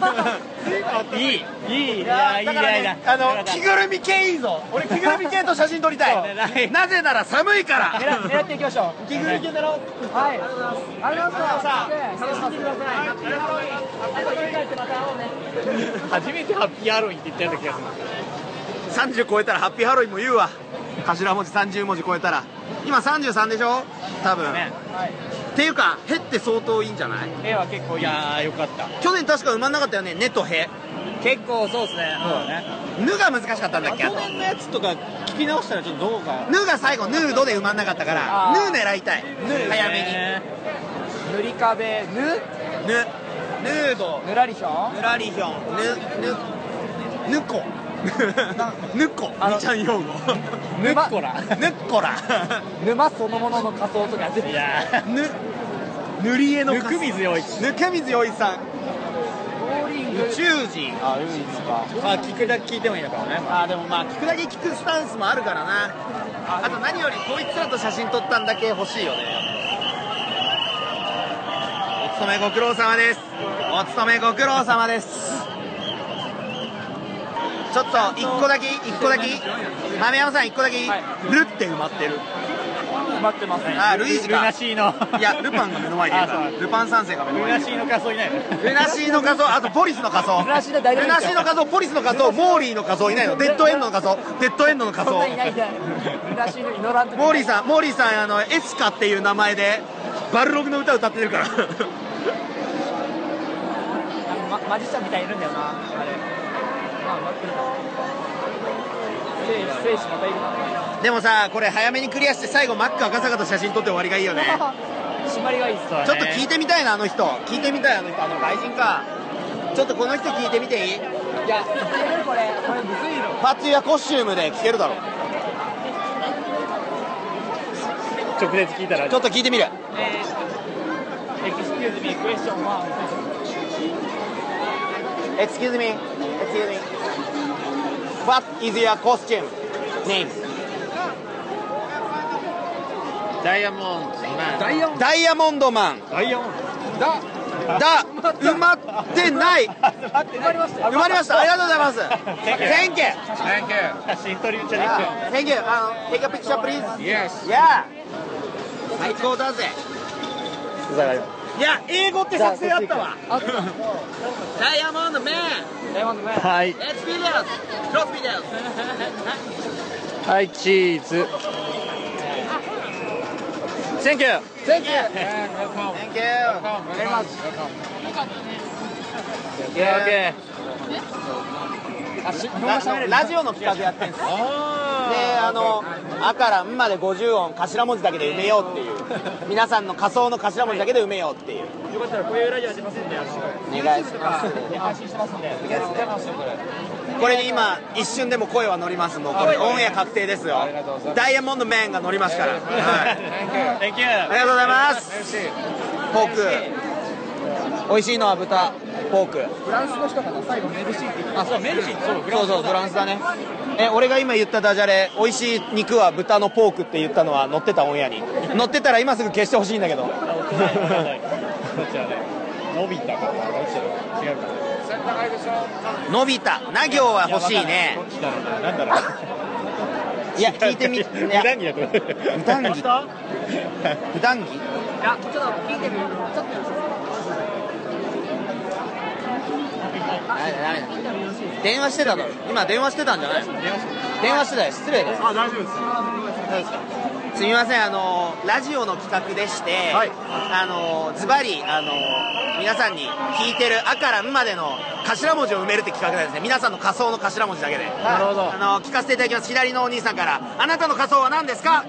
ん。いいいいいいややいいだからねねあの着ぐるみ系いいぞ。俺着ぐるみ系と写真撮りたい。<laughs> なぜなら寒いから。狙狙っていきましょう着ぐるみ系狙おう。はいありがとうございます楽しんでくださいハッピーハロウィンあと振り返ってまた会おうね初めてハッピーハロウィンって言ったような気がする30超えたらハッピーハロウィンも言うわ頭文字30文字超えたら。今33でしょ？多分、っていうか「へ」って相当いいんじゃない？絵は結構いやーよかった。去年確か埋まんなかったよね「ね」と「へ。結構そうですね。そうだね」「ぬ」が難しかったんだっけ？去年のやつとか聞き直したらちょっとどうか「ぬ」が最後「ヌード」で埋まんなかったからあ「ぬ」狙いたい。早めに。塗り壁。ぬ「ぬ」ヌードぬらりひょん。ぬらりひょん。ぬぬぬこぬこみちゃん用語。ぬまこら。ぬっこら。沼そのものの仮装とか全部いやぬ塗り絵のぬく水陽一ぬくみずよいさん。宇宙人。あいいですか。あ聞くだけ聞いてもいいのかもね。あでもまあ聞くだけ聞くスタンスもあるからな。あと何よりこいつらと写真撮ったんだけ欲しいよね。お勤めご苦労様です。お勤めご苦労様ですちょっと一個だけ一個だけ。豆山さん一個だけ。いい、ルって埋まってる。埋まってますね。あルイージルか。ナシーのいやルパンが目の前にいるから。ルパン三世が目の前にいるルナシーの仮装いない。のルナシーの仮装、あとポリスの仮装。ルナシーのルナシーの仮装、ポリスの仮装、モーリーの仮装いないの。<laughs> デッドエンドの仮装、デッドエンドの仮装。そんな。いないいない。ぬらしのイノラントモーリーさん、モーリーさん、あの、エスカっていう名前で、バルログの歌歌ってるから。<laughs> マジシャンみたいにいるんだよなあれでもさ、これ早めにクリアして最後マック赤坂と写真撮って終わりがいいよね。締まりがいいっすちょっと聞いてみたいな、あの人。聞いてみたい、あの人。あの外人か。ちょっとこの人聞いてみていい？いやいけるこれこれむずいのパツやコスチュームで聞けるだろ。直接聞いたらちょっと聞いてみる。えー、エクスキューズミークエスチョン1 Excuse me. Excuse me. What is your costume name? ダイヤモンドダイヤモンダイヤモンドマン。ダイヤモンだだ、埋まってない。埋まりましたよ埋まりました。ありがとうございます。Thank you. ド写真撮り打ちゃ Thank you. あの、take a picture please. Yes Yeah. 最高だぜ。いや、英語って作成あったわ。はい。エスビ。はい、チーズ。ラジオの企画やってんすよ。で、あの、あからんまで50音頭文字だけで埋めようっていう。皆さんの仮想の頭文字だけで埋めようっていう。よかったらこういうラジオやってますんであのお願いします。で配信してますんでお願いしますこれに今、一瞬でも声は乗ります。もうこれオンエア確定ですよ。ダイヤモンドメンが乗りますから。はい。Thank you ありがとうございます。ポーク。美味しいのは豚、ポーク。フランスの人かな？最後メルシーって言ってあそうメルシー。そうそうそう、フランスだね。え、俺が今言ったダジャレ、美味しい肉は豚のポークって言ったのは乗ってたオンエアに。乗ってたら今すぐ消してほしいんだけど。伸びたかなどっち違うか伸びた。な行は欲しいね。どっちだろうな。なんだろう。いや聞いてみい無や談義だと思う無談義無談義いやちょっと聞いてみる。ちょっとダメだダメだ電話してただろ今電話してたんじゃない？電話してた。よ。失礼です。あ大丈夫です。すみません。あのラジオの企画でして、はい。あのズバリあの皆さんに聞いてる「あ」から「ん」までの頭文字を埋めるって企画なんですね。皆さんの仮想の頭文字だけで。なるほど。あの聞かせていただきます。左のお兄さんから「あなたの仮想は何ですか?」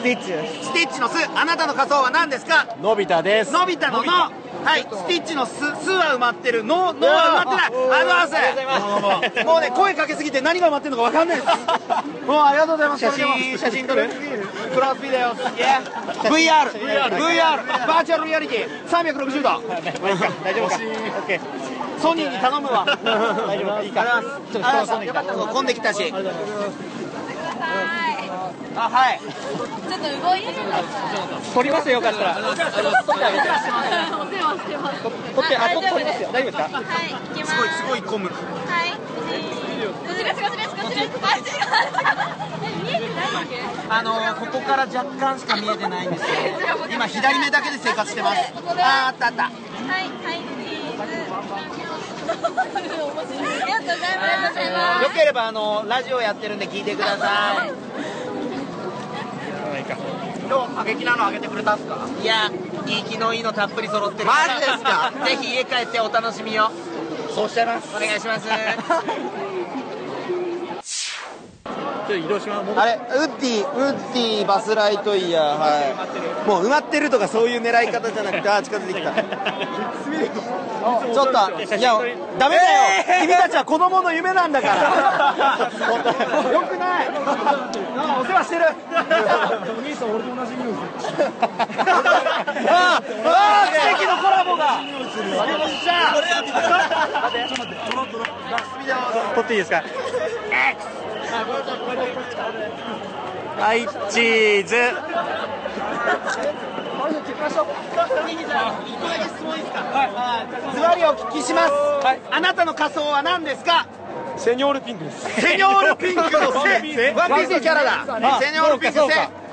スティッチスティッチの「す」あなたの仮想は何ですか？のび太です。のび太の「の」はいスティッチのす「す」は埋まってる「の」のは埋まってない。ありがとうございます。もうね声かけすぎて何が埋まってるのか分かんないです。<laughs> もうありがとうございます。写真写真撮る。クロスビデオ Yeah VR VR バーチャルリアリティ360度。大丈夫か？OK ソニーに頼むわ。<laughs> 大丈夫か？いいか？あちょっと混んできたし。はいあはい。ちょっと動いてください撮りますよよかったら。撮ってあげて。お世話してます撮ってあ撮撮りますよ。大丈夫ですか？はい行きます。すごいすごい混む。はい。あのここから若干しか見えてないんですよ。<laughs> 今左目だけで生活してます。ああったあった。はいはいチーズよければあのラジオやってるんで聞いてください <laughs> <laughs> か？今日過激なのあげてくれたんすか？いやいい気のいいのたっぷり揃ってるマジですか？<laughs> ぜひ家帰ってお楽しみを。そうしちゃいます。お願いしますちょっと移動しますあれウッディウッディバスライトイヤーはい。もう埋まってるとかそういう狙い方じゃなくて <laughs> あ近づいてきた。ちょっといやダメだよ、君たちは子供の夢なんだからよくないお世話してるお兄さん俺と同じ匂いするああ奇跡のコラボがよっしゃ撮っていいですかはいチーズ。ズバリお聞きします、あなたの仮装は何ですか？セニョールピンクです。セニョールピンクのせワンピースのキャラだ。あセニョールピンク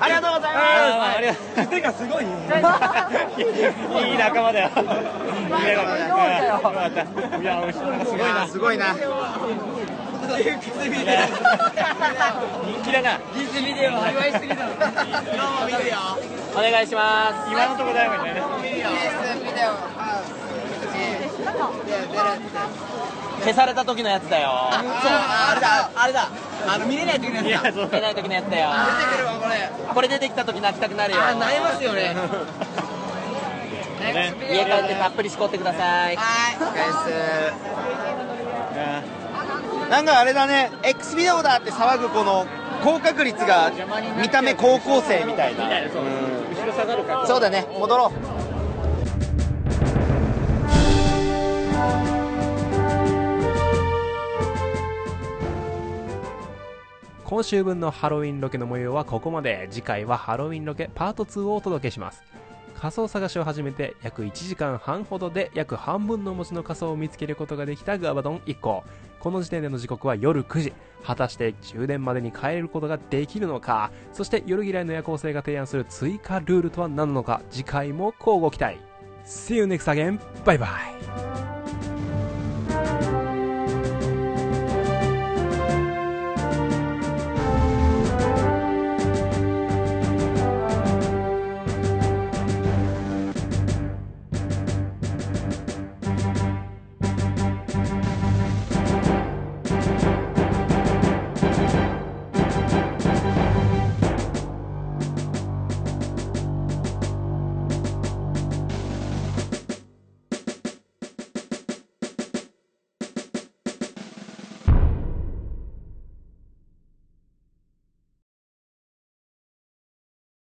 ありがとうございます。あありがとう。手がすごい <laughs> いい仲間だよ。いい仲間だよ。よかったいや美味しいなんかすごいなすごいな人気だなお願いします今のところだよみたいなディズビデオ消された時のやつだよそうあれだあれだあの見れない時のやそう見れない時のやつだよ出てくるわこれこれ出てきた時泣きたくなるよあなりますよね家帰ってたっぷりしこってくださいはいなんかあれだね X ビデオだって騒ぐこの高確率が見た目高校生みたいな。後ろ下がるからそうだね戻ろう。今週分のハロウィンロケの模様はここまで。次回はハロウィンロケパート2をお届けします仮装探しを始めて約1時間半ほどで約半分の文字の仮装を見つけることができたガバドン1個この時点での時刻は夜9時。果たして終電までに帰れることができるのか？そして夜嫌いの夜行性が提案する追加ルールとは何なのか？次回も交互期待。See you next again! バイバイ